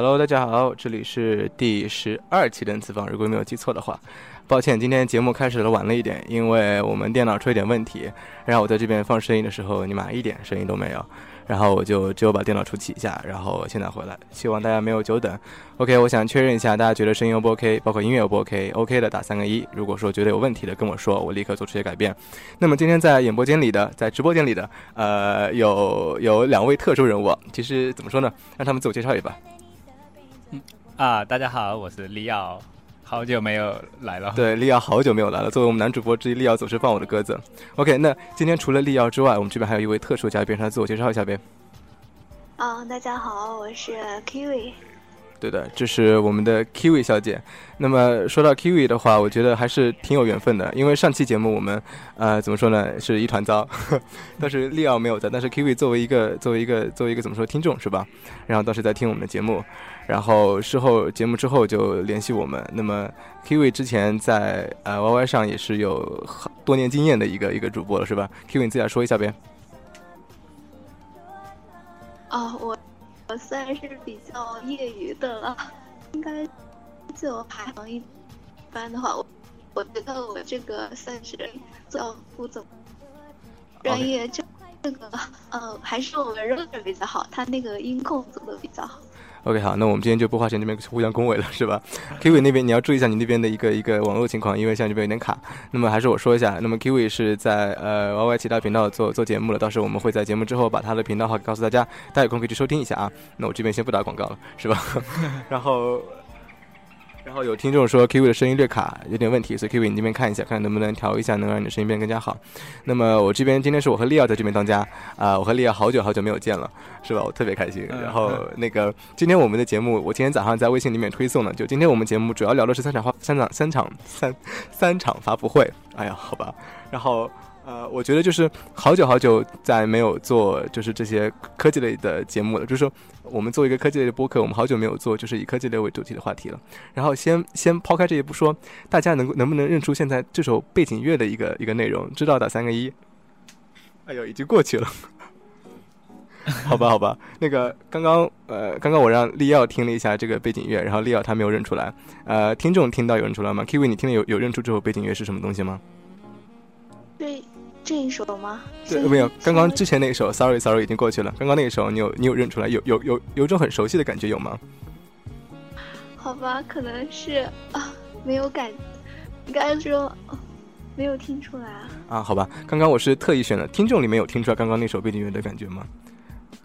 Hello，大家好，这里是第十二期的 N 次方，如果没有记错的话，抱歉，今天节目开始的晚了一点，因为我们电脑出一点问题，然后我在这边放声音的时候，你妈一点声音都没有，然后我就只有把电脑重启一下，然后现在回来，希望大家没有久等。OK，我想确认一下，大家觉得声音 O 不 OK，包括音乐 O 不 OK？OK 的打三个一，如果说觉得有问题的跟我说，我立刻做出些改变。那么今天在演播间里的，在直播间里的，呃，有有两位特殊人物，其实怎么说呢？让他们自我介绍一把。啊，大家好，我是利奥，好久没有来了。对，利奥好久没有来了。作为我们男主播之一，利奥总是放我的鸽子。OK，那今天除了利奥之外，我们这边还有一位特殊嘉宾，让他自我介绍一下呗。啊，大家好，我是 Kiwi。对的，这是我们的 Kiwi 小姐。那么说到 Kiwi 的话，我觉得还是挺有缘分的，因为上期节目我们呃怎么说呢，是一团糟，但是利奥没有在，但是 Kiwi 作为一个作为一个作为一个怎么说听众是吧？然后当时在听我们的节目，然后事后节目之后就联系我们。那么 Kiwi 之前在呃 YY 上也是有多年经验的一个一个主播了是吧？Kiwi 你自己来说一下呗。哦，我。我算是比较业余的了，应该就排行一般的话，我我觉得我这个算是叫不怎么专业，这这个呃还是我们 Roger 比较好，他那个音控做的比较好。OK，好，那我们今天就不花钱这边互相恭维了，是吧？Kiwi 那边你要注意一下你那边的一个一个网络情况，因为现在这边有点卡。那么还是我说一下，那么 Kiwi 是在呃 YY 其他频道做做节目了，到时候我们会在节目之后把他的频道号告诉大家，大家有空可以去收听一下啊。那我这边先不打广告了，是吧？然后。然后有听众说 Kiwi 的声音略卡，有点问题，所以 Kiwi 你这边看一下，看能不能调一下，能让你的声音变更加好。那么我这边今天是我和利奥在这边当家啊，我和利奥好久好久没有见了，是吧？我特别开心。然后那个今天我们的节目，我今天早上在微信里面推送了，就今天我们节目主要聊的是三场发三场三场三三场发布会。哎呀，好吧，然后。呃，我觉得就是好久好久再没有做就是这些科技类的节目了。就是说，我们做一个科技类的播客，我们好久没有做就是以科技类为主题的话题了。然后先 先抛开这些不说，大家能能不能认出现在这首背景乐的一个一个内容？知道打三个一。哎呦，已经过去了。好吧，好吧，那个刚刚呃，刚刚我让利奥听了一下这个背景乐，然后利奥他没有认出来。呃，听众听到有认出来吗？Kiwi，你听了有有认出这首背景乐是什么东西吗？对。这一首吗？对，没有。刚刚之前那一首，Sorry Sorry 已经过去了。刚刚那一首，你有你有认出来？有有有有种很熟悉的感觉，有吗？好吧，可能是啊，没有感，应该说没有听出来啊。啊，好吧，刚刚我是特意选的，听众里面有听出来刚刚那首背景音乐的感觉吗？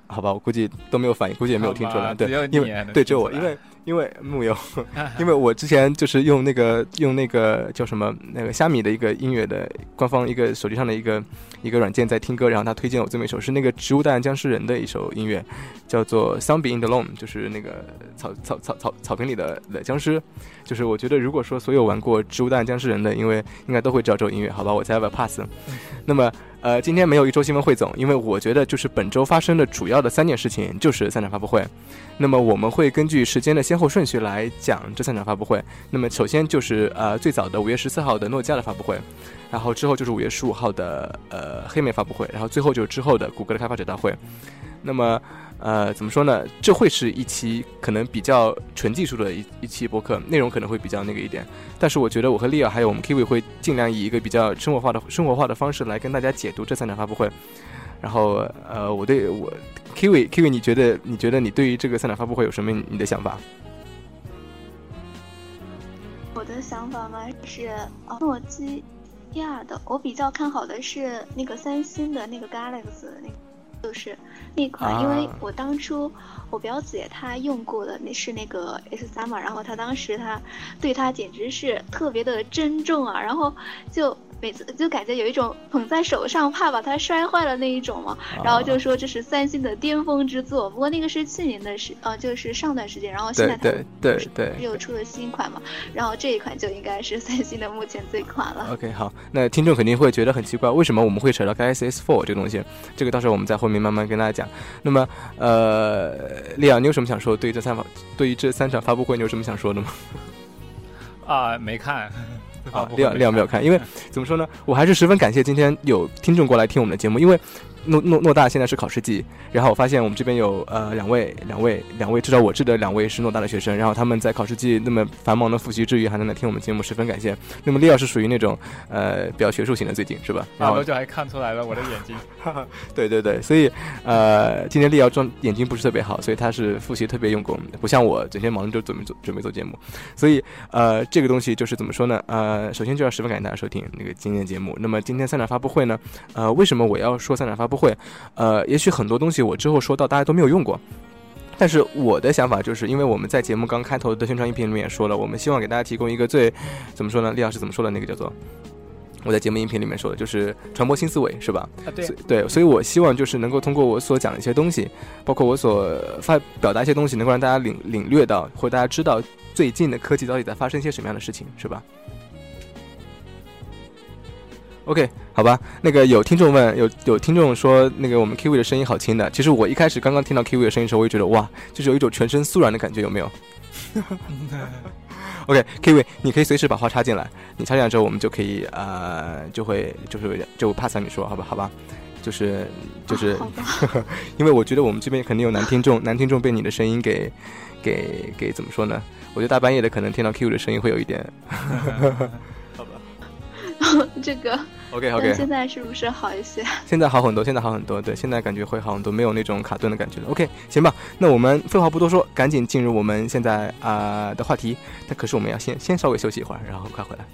好吧，我估计都没有反应，估计也没有听出来。对，因为对，只有我，因为。因为木有，因为我之前就是用那个用那个叫什么那个虾米的一个音乐的官方一个手机上的一个一个软件在听歌，然后他推荐我这么一首是那个《植物大战僵尸人》的一首音乐，叫做《Zombie in the Lawn》，就是那个草草草草草坪里的的僵尸。就是我觉得如果说所有玩过《植物大战僵尸人》的，因为应该都会知道这首音乐，好吧，我才把 pass。那么。呃，今天没有一周新闻汇总，因为我觉得就是本周发生的主要的三件事情就是三场发布会。那么我们会根据时间的先后顺序来讲这三场发布会。那么首先就是呃最早的五月十四号的诺基亚的发布会，然后之后就是五月十五号的呃黑莓发布会，然后最后就是之后的谷歌的开发者大会。那么。呃，怎么说呢？这会是一期可能比较纯技术的一一期播客，内容可能会比较那个一点。但是我觉得我和利奥还有我们 Kiwi 会尽量以一个比较生活化的生活化的方式来跟大家解读这三场发布会。然后，呃，我对我 Kiwi Kiwi，你觉得你觉得你对于这个三场发布会有什么你的想法？我的想法嘛是诺基亚的，我比较看好的是那个三星的那个 Galaxy 那个。就是那款，因为我当初我表姐她用过的那是那个 S 三嘛，然后她当时她对它简直是特别的珍重啊，然后就每次就感觉有一种捧在手上怕把它摔坏了那一种嘛。然后就说这是三星的巅峰之作，不过那个是去年的时，呃，就是上段时间，然后现在对对对又出了新款嘛，然后这一款就应该是三星的目前最款了。OK，好，那听众肯定会觉得很奇怪，为什么我们会扯到 Galaxy S4 这个东西？这个到时候我们在后面慢慢跟大家讲。那么，呃，利亚，你有什么想说？对于这三发，对于这三场发布会，你有什么想说的吗？啊，没看。啊，利亚利亚没有看，因为怎么说呢？我还是十分感谢今天有听众过来听我们的节目，因为。诺诺诺大现在是考试季，然后我发现我们这边有呃两位两位两位，至少我知的两位是诺大的学生，然后他们在考试季那么繁忙的复习之余，还能来听我们节目，十分感谢。那么利奥是属于那种呃比较学术型的，最近是吧？然后就还看出来了我的眼睛。对对对，所以呃今天利奥装眼睛不是特别好，所以他是复习特别用功，不像我整天忙着就准备做准备做节目。所以呃这个东西就是怎么说呢？呃首先就要十分感谢大家收听那个今天的节目。那么今天三场发布会呢？呃为什么我要说三场发布？不会，呃，也许很多东西我之后说到大家都没有用过，但是我的想法就是，因为我们在节目刚开头的宣传音频里面也说了，我们希望给大家提供一个最怎么说呢？李老师怎么说的？那个叫做我在节目音频里面说的，就是传播新思维，是吧？啊，对，对，所以我希望就是能够通过我所讲的一些东西，包括我所发表达一些东西，能够让大家领领略到，或者大家知道最近的科技到底在发生一些什么样的事情，是吧？OK，好吧，那个有听众问，有有听众说，那个我们 Kiwi 的声音好轻的。其实我一开始刚刚听到 Kiwi 的声音的时候，我也觉得哇，就是有一种全身酥软的感觉，有没有？OK，Kiwi，你可以随时把话插进来。你插进来之后，我们就可以呃，就会就是就 pass 你说，好吧，好吧，就是就是，因为我觉得我们这边肯定有男听众，男听众被你的声音给给给怎么说呢？我觉得大半夜的可能听到 Kiwi 的声音会有一点。这个 OK OK，现在是不是好一些？现在好很多，现在好很多。对，现在感觉会好很多，没有那种卡顿的感觉了。OK，行吧，那我们废话不多说，赶紧进入我们现在啊的话题。那可是我们要先先稍微休息一会儿，然后快回来。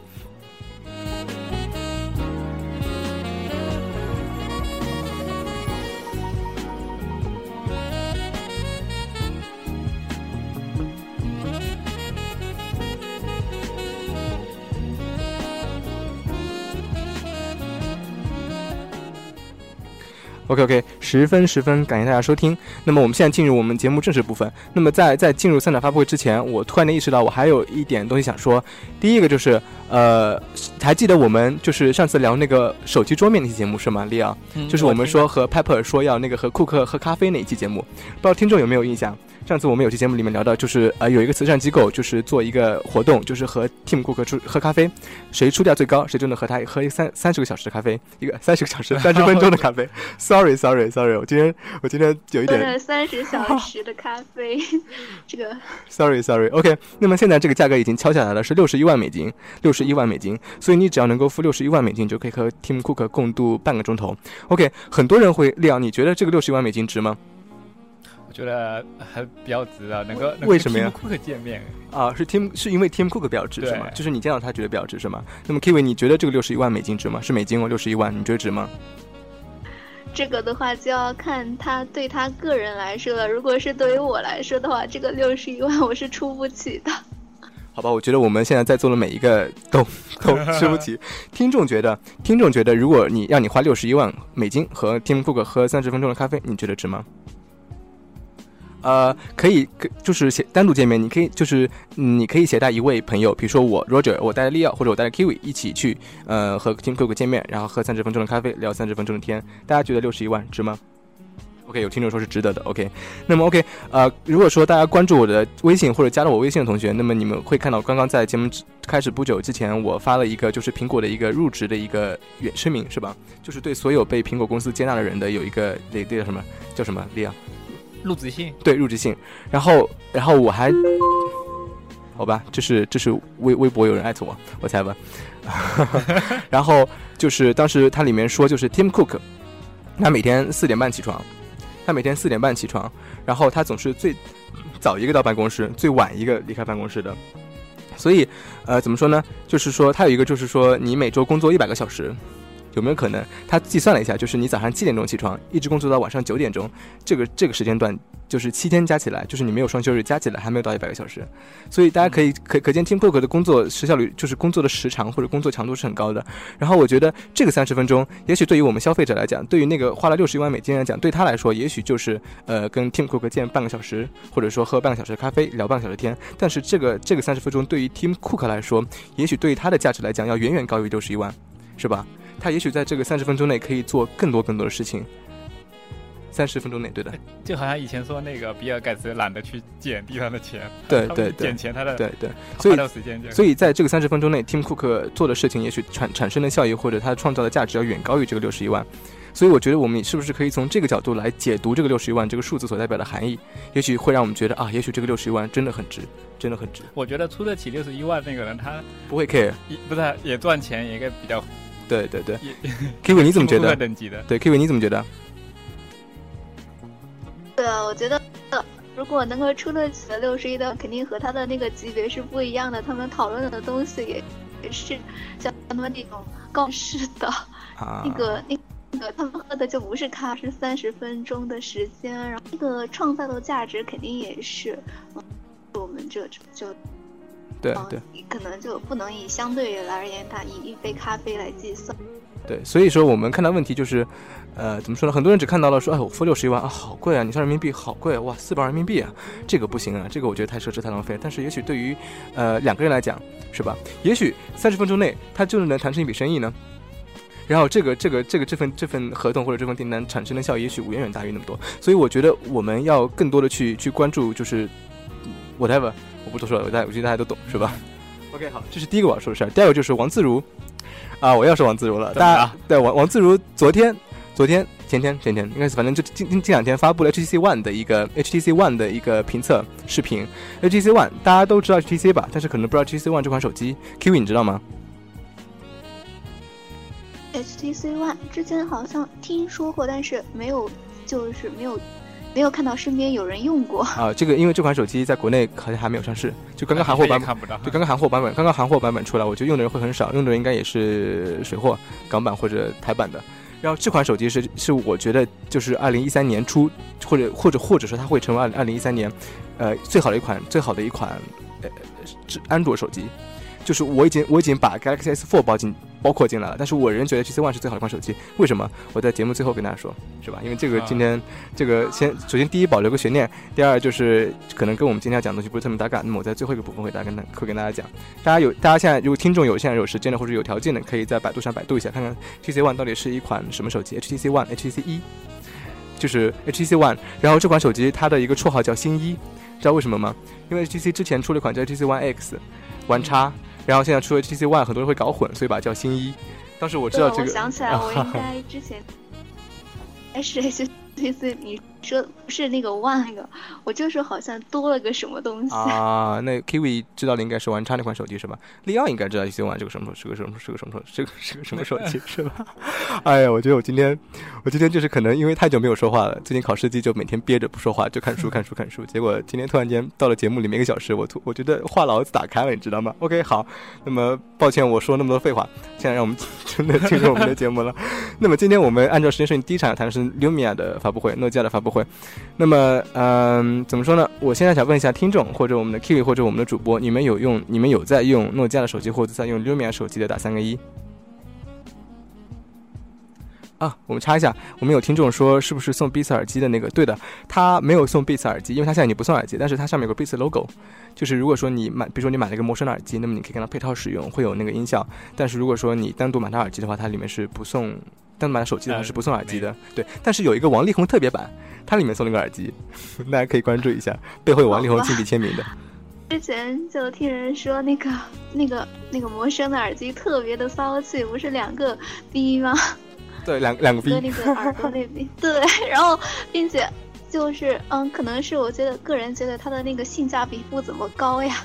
OK OK，十分十分感谢大家收听。那么我们现在进入我们节目正式部分。那么在在进入三场发布会之前，我突然的意识到我还有一点东西想说。第一个就是，呃，还记得我们就是上次聊那个手机桌面那期节目是吗？利昂，就是我们说和 Pepper 说要那个和库克喝咖啡那一期节目，不知道听众有没有印象？上次我们有期节目里面聊到，就是呃有一个慈善机构，就是做一个活动，就是和 Tim Cook 出喝咖啡，谁出价最高，谁就能和他喝一三三十个小时的咖啡，一个三十个小时 三十分钟的咖啡。Sorry Sorry Sorry，我今天我今天有一点三十小时的咖啡，这个 Sorry Sorry OK，那么现在这个价格已经敲下来了，是六十一万美金，六十一万美金，所以你只要能够付六十一万美金，就可以和 Tim Cook 共度半个钟头。OK，很多人会亮，你觉得这个六十一万美金值吗？我觉得还比较值啊，能够为什么呀？Tim Cook 见面啊，是 Tim 是因为 Tim Cook 比较值是吗？就是你见到他觉得比较值是吗？那么 Kiwi，你觉得这个六十一万美金值吗？是美金哦，六十一万，你觉得值吗？这个的话就要看他对他个人来说了。如果是对于我来说的话，这个六十一万我是出不起的。好吧，我觉得我们现在在座的每一个都都吃不起。听众觉得，听众觉得，如果你让你花六十一万美金和 Tim Cook 喝三十分钟的咖啡，你觉得值吗？呃，可以，可就是写单独见面，你可以就是你可以携带一位朋友，比如说我 Roger，我带着利奥或者我带着 Kiwi 一起去，呃，和 Tim Cook 见面，然后喝三十分钟的咖啡，聊三十分钟的天。大家觉得六十一万值吗？OK，有听众说是值得的。OK，那么 OK，呃，如果说大家关注我的微信或者加了我微信的同学，那么你们会看到刚刚在节目开始不久之前，我发了一个就是苹果的一个入职的一个远声明，是吧？就是对所有被苹果公司接纳的人的有一个那那叫什么叫什么利奥。入职信对入职信，然后然后我还，好吧，这是这是微微博有人艾特我，我猜吧。然后就是当时他里面说，就是 Tim Cook，他每天四点半起床，他每天四点半起床，然后他总是最早一个到办公室，最晚一个离开办公室的。所以呃，怎么说呢？就是说他有一个，就是说你每周工作一百个小时。有没有可能？他计算了一下，就是你早上七点钟起床，一直工作到晚上九点钟，这个这个时间段。就是七天加起来，就是你没有双休日加起来还没有到一百个小时，所以大家可以可可见 Team Cook 的工作时效率，就是工作的时长或者工作强度是很高的。然后我觉得这个三十分钟，也许对于我们消费者来讲，对于那个花了六十一万美金来讲，对他来说，也许就是呃跟 Team Cook 见半个小时，或者说喝半个小时咖啡，聊半个小时天。但是这个这个三十分钟对于 Team Cook 来说，也许对于他的价值来讲，要远远高于六十一万，是吧？他也许在这个三十分钟内可以做更多更多的事情。三十分钟内，对的，就好像以前说那个比尔盖茨懒得去捡地上的钱，对对对，捡钱他的对对，所以时间就所以在这个三十分钟内，Tim Cook 做的事情也许产产生的效益或者他创造的价值要远高于这个六十一万，所以我觉得我们是不是可以从这个角度来解读这个六十一万这个数字所代表的含义？也许会让我们觉得啊，也许这个六十一万真的很值，真的很值。我觉得出得起六十一万那个人他不会 care，不是也赚钱，也应该比较对对对。Kiwi 你怎么觉得？等级的对 Kiwi 你怎么觉得？对啊，我觉得如果能够出得起的六十一的，肯定和他的那个级别是不一样的。他们讨论的东西也也是像他们那种告示的，那个那那个他们喝的就不是咖，是三十分钟的时间，然后那个创造的价值肯定也是，我们这就对对，可能就不能以相对而言，它以一杯咖啡来计算。对，所以说我们看到问题就是。呃，怎么说呢？很多人只看到了说，哎，我付六十一万啊，好贵啊！你算人民币好贵哇，四百人民币啊，这个不行啊，这个我觉得太奢侈太浪费。但是也许对于呃两个人来讲，是吧？也许三十分钟内他就是能谈成一笔生意呢。然后这个这个这个这份这份合同或者这份订单产生的效益，也许远远大于那么多。所以我觉得我们要更多的去去关注，就是 whatever，我不多说了，大家我觉得大家都懂，是吧？OK，好，这是第一个我要说的事儿。第二个就是王自如啊，我要说王自如了。大家对王王自如昨天。昨天、前天、前天，应该是反正就近近近两天发布了 HTC One 的一个 HTC One 的一个评测视频。HTC One 大家都知道 HTC 吧，但是可能不知道 HTC One 这款手机。Kiwi 你知道吗？HTC One 之前好像听说过，但是没有，就是没有没有看到身边有人用过。啊，这个因为这款手机在国内好像还没有上市，就刚刚韩货版看不到，就刚刚韩货版本，刚刚韩货版本出来，我觉得用的人会很少，用的人应该也是水货、港版或者台版的。然后这款手机是是我觉得就是二零一三年初，或者或者或者说它会成为二二零一三年，呃最好的一款最好的一款呃安卓手机。就是我已经我已经把 Galaxy S4 包进包括进来了，但是我仍觉得 G C One 是最好的一款手机。为什么？我在节目最后跟大家说，是吧？因为这个今天这个先首先第一保留个悬念，第二就是可能跟我们今天要讲的东西不是特别搭嘎。那么我在最后一个部分会大家跟会跟大家讲，大家有大家现在如果听众有现在有时间的或者有条件的，可以在百度上百度一下，看看 G C One 到底是一款什么手机。H T C One H T C 一就是 H T C One，然后这款手机它的一个绰号叫新一，知道为什么吗？因为 H T C 之前出了一款叫 H T C One X One 叉。然后现在出 HTC One，很多人会搞混，所以把它叫新一。当时我知道这个，我想起来，我应该之前还 是 HTC 你。说不是那个 One 那个，我就是好像多了个什么东西 啊。那 Kiwi 知道的应该是玩叉那款手机是吧？利奥应该知道 HTC One 这个什么是个什么是个什么手是个是个什么手机是吧？哎呀，我觉得我今天我今天就是可能因为太久没有说话了，最近考试季就每天憋着不说话，就看书看书看书。结果今天突然间到了节目里面一个小时，我突我觉得话痨子打开了，你知道吗？OK 好，那么抱歉我说那么多废话，现在让我们 真的进入我们的节目了。那么今天我们按照时间顺序，第一场谈的是 Lumia 的发布会，诺基亚的发布会。那么，嗯，怎么说呢？我现在想问一下听众，或者我们的 Kiwi，或者我们的主播，你们有用、你们有在用诺基亚的手机，或者在用 Lumia 手机的，打三个一。啊，我们插一下，我们有听众说，是不是送 Beats 耳机的那个？对的，他没有送 Beats 耳机，因为他现在已经不送耳机，但是它上面有个 Beats logo，就是如果说你买，比如说你买了一个陌生的耳机，那么你可以跟它配套使用，会有那个音效。但是如果说你单独买它耳机的话，它里面是不送。单买手机的话是不送耳机的，对。但是有一个王力宏特别版，它里面送了个耳机，大家可以关注一下，背后有王力宏亲笔签名的。之前就听人说那个那个那个魔声的耳机特别的骚气，不是两个 B 吗？对，两两个 B。那个耳朵那边。对，然后并且就是嗯，可能是我觉得个人觉得它的那个性价比不怎么高呀。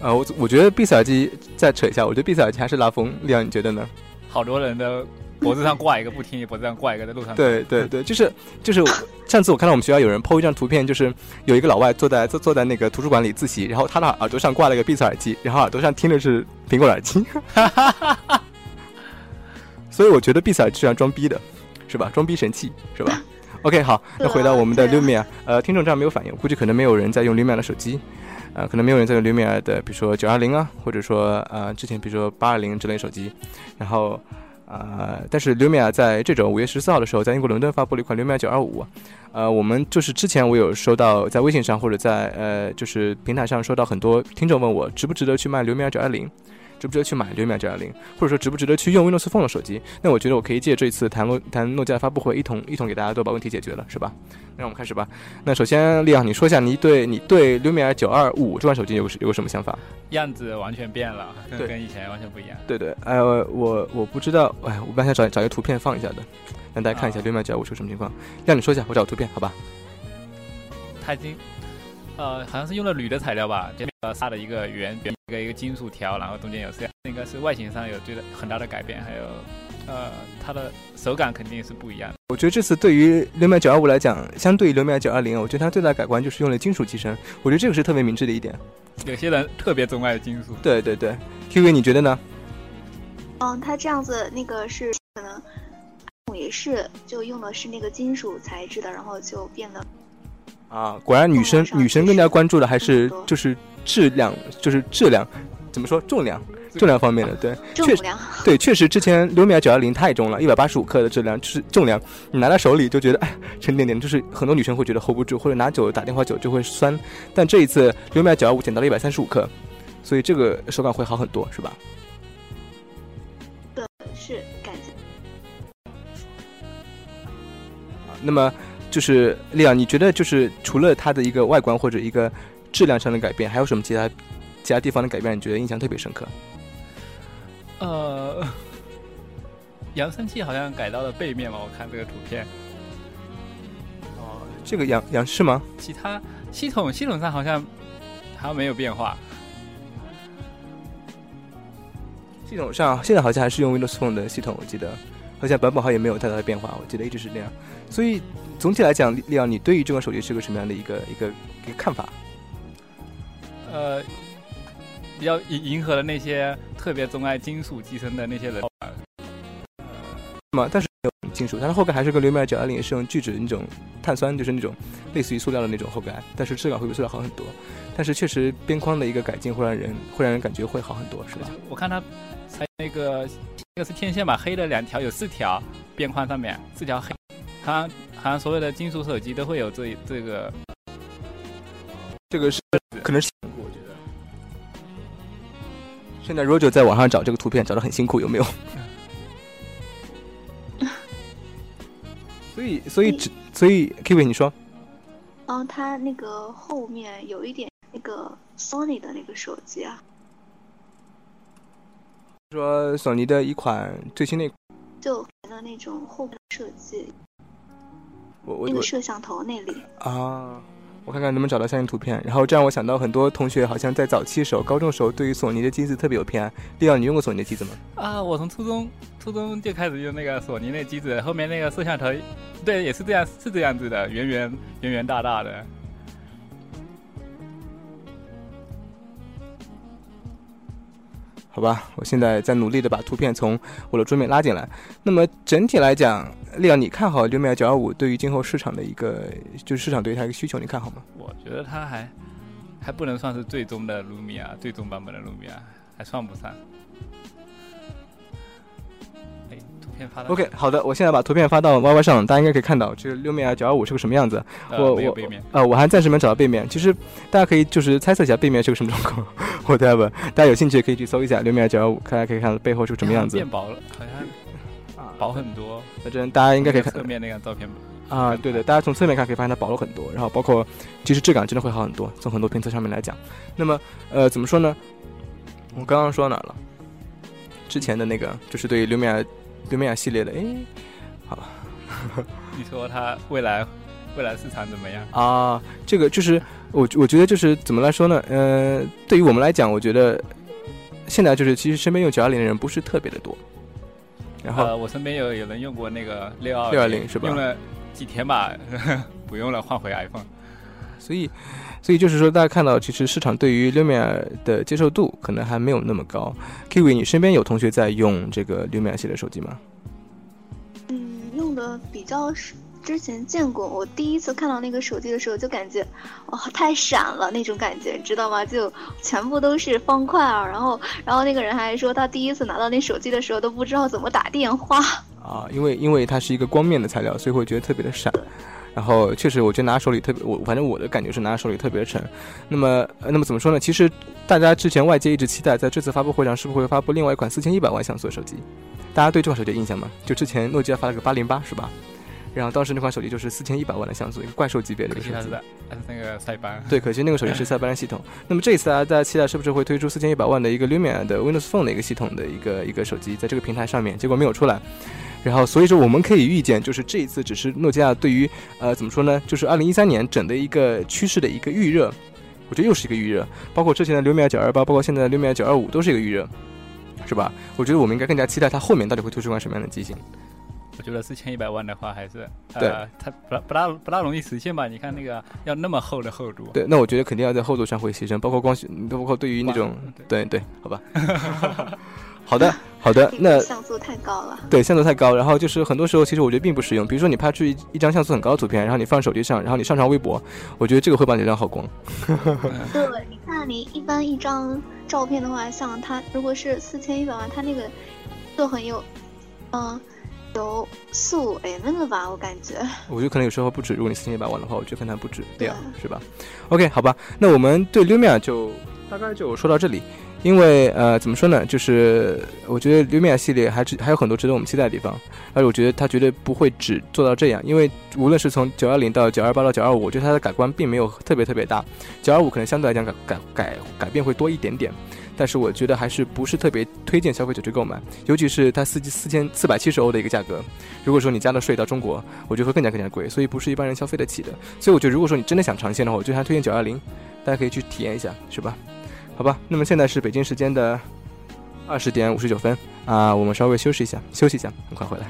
呃，我我觉得 B 耳机再扯一下，我觉得 B 耳机还是拉风，李阳你觉得呢？好多人都。脖子上挂一个不听，脖子上挂一个在路上。对对对，就是就是，上次我看到我们学校有人 PO 一张图片，就是有一个老外坐在坐坐在那个图书馆里自习，然后他的耳朵上挂了一个 Beats 耳机，然后耳朵上听的是苹果耳机。所以我觉得 B 赛是要装逼的，是吧？装逼神器，是吧？OK，好，那回到我们的 Lumia，呃，听众这样没有反应，估计可能没有人在用 Lumia 的手机，呃，可能没有人在用 Lumia 的，比如说九二零啊，或者说呃之前比如说八二零之类手机，然后呃，但是 Lumia 在这种五月十四号的时候，在英国伦敦发布了一款 Lumia 九二五，呃，我们就是之前我有收到在微信上或者在呃就是平台上收到很多听众问我值不值得去卖 Lumia 九二零。值不值得去买六秒九二零，或者说值不值得去用 Windows Phone 的手机？那我觉得我可以借这一次谈诺谈诺基亚发布会，一同一同给大家都把问题解决了，是吧？那我们开始吧。那首先，利昂，你说一下你对你对六秒九二五这款手机有有个什么想法？样子完全变了，跟跟以前完全不一样。对对，哎，我我不知道，哎，我本来想找找一个图片放一下的，让大家看一下六秒九二五是什么情况。让你说一下，我找个图片，好吧？它已经。呃，好像是用了铝的材料吧，这边撒了一个圆一个一个金属条，然后中间有这样，应该是外形上有最大很大的改变，还有呃，它的手感肯定是不一样的。我觉得这次对于六秒九二五来讲，相对于六秒九二零，我觉得它最大的改观就是用了金属机身，我觉得这个是特别明智的一点。有些人特别钟爱金属。对对对，Q V 你觉得呢？嗯，它这样子那个是可能也是就用的是那个金属材质的，然后就变得。啊，果然女生女生更加关注的还是就是质量，就是质量，怎么说重量重量方面的对，重量对确实之前六米九幺零太重了，一百八十五克的质量就是重量，你拿在手里就觉得哎沉甸甸，就是很多女生会觉得 hold 不住，或者拿久打电话久就会酸，但这一次六米九幺五减到了一百三十五克，所以这个手感会好很多，是吧？对，是感觉。那么。就是利昂，你觉得就是除了它的一个外观或者一个质量上的改变，还有什么其他其他地方的改变？你觉得印象特别深刻？呃，扬声器好像改到了背面嘛，我看这个图片。哦，这个扬扬是吗？其他系统系统上好像好像没有变化。系统上现在好像还是用 Windows Phone 的系统，我记得好像版本号也没有太大的变化，我记得一直是那样，所以。总体来讲，利昂，你对于这款手机是个什么样的一个一个一个看法？呃，比较迎迎合了那些特别钟爱金属机身的那些人。呃，嘛，但是没有金属，它的后盖还是跟六秒九二零是用聚酯那种碳酸，就是那种类似于塑料的那种后盖，但是质感会比塑料好很多。但是确实边框的一个改进会让人会让人感觉会好很多，是吧？我看它才那个那个是天线吧，黑的两条有四条边框上面四条黑。它好像所有的金属手机都会有这这个，这个是可能是我觉得。现在 Roger 在网上找这个图片找的很辛苦，有没有？所以所以只所以 k i v i 你说？嗯，它那个后面有一点那个 Sony 的那个手机啊。说索尼的一款最新那就的那种后面设计。我我那个摄像头那里啊，我看看能不能找到相应图片。然后这让我想到很多同学好像在早期时候，高中时候对于索尼的机子特别有偏爱。利奥，你用过索尼的机子吗？啊，我从初中初中就开始用那个索尼那机子，后面那个摄像头，对，也是这样，是这样子的，圆圆圆圆大大的。好吧，我现在在努力的把图片从我的桌面拉进来。那么整体来讲，利奥，你看好六米九二五对于今后市场的一个，就是市场对于它一个需求，你看好吗？我觉得它还还不能算是最终的卢米亚，最终版本的卢米亚还算不上。OK，好的，我现在把图片发到 YY 上，大家应该可以看到，这个六米九二五是个什么样子。我我呃，我还暂时没找到背面，其实大家可以就是猜测一下背面是个什么状况。我待会大家有兴趣可以去搜一下六米九二五，大家可以看到背后是个什么样子。变薄了，好像啊薄很多。反正大家应该可以看侧面那个照片啊，对的，大家从侧面看可以发现它薄了很多，然后包括其实质感真的会好很多，从很多评测上面来讲。那么呃，怎么说呢？我刚刚说哪了？之前的那个就是对于六米六米亚系列的，哎，好吧，你说它未来未来市场怎么样啊？这个就是我我觉得就是怎么来说呢？呃，对于我们来讲，我觉得现在就是其实身边用九二零的人不是特别的多。然后我身边有有人用过那个六二六二零是吧？用了几天吧，不用了，换回 iPhone。所以，所以就是说，大家看到其实市场对于 Lumia 的接受度可能还没有那么高。Kiwi，你身边有同学在用这个 Lumia 系列手机吗？嗯用的比较少。之前见过，我第一次看到那个手机的时候，就感觉哇，太闪了那种感觉，知道吗？就全部都是方块啊，然后，然后那个人还说他第一次拿到那手机的时候都不知道怎么打电话啊，因为因为它是一个光面的材料，所以会觉得特别的闪。然后确实，我觉得拿手里特别，我反正我的感觉是拿手里特别沉。那么，那么怎么说呢？其实大家之前外界一直期待，在这次发布会上是不是会发布另外一款四千一百万像素的手机？大家对这款手机有印象吗？就之前诺基亚发了个八零八，是吧？然后当时那款手机就是四千一百万的像素，一个怪兽级别的一个手机。还是那个塞班。对，可惜那个手机是塞班的系统。那么这一次啊，大家期待是不是会推出四千一百万的一个 Lumia 的 Windows Phone 的一个系统的一个一个手机，在这个平台上面，结果没有出来。然后所以说我们可以预见，就是这一次只是诺基亚对于呃怎么说呢，就是二零一三年整的一个趋势的一个预热。我觉得又是一个预热，包括之前的 Lumia 九二八，包括现在的 Lumia 九二五都是一个预热，是吧？我觉得我们应该更加期待它后面到底会推出款什么样的机型。我觉得四千一百万的话，还是呃，它不不大不大容易实现吧？你看那个要那么厚的厚度。对，那我觉得肯定要在厚度上会牺牲，包括光学，包括对于那种，对对，好吧。好的，好的，那像素太高了。对，像素太高，然后就是很多时候其实我觉得并不实用。比如说你拍出一一张像素很高的图片，然后你放手机上，然后你上传微博，我觉得这个会把你亮好光。对，你看你一般一张照片的话，像它如果是四千一百万，它那个就很有，嗯。有四五 M 了吧，我感觉。我觉得可能有时候不止，如果你四千一百万的话，我觉得可能不止这样，是吧？OK，好吧，那我们对 Lumia 就大概就说到这里。因为呃，怎么说呢？就是我觉得 Lumia 系列还值还有很多值得我们期待的地方，而且我觉得它绝对不会只做到这样。因为无论是从九二零到九二八到九二五，我觉得它的改观并没有特别特别大。九二五可能相对来讲改改改改变会多一点点。但是我觉得还是不是特别推荐消费者去购买，尤其是它四四千四百七十欧的一个价格。如果说你加了税到中国，我觉得会更加更加贵，所以不是一般人消费得起的。所以我觉得，如果说你真的想尝鲜的话，我觉得还推荐九二零，大家可以去体验一下，是吧？好吧，那么现在是北京时间的二十点五十九分啊，我们稍微休息一下，休息一下，很快回来。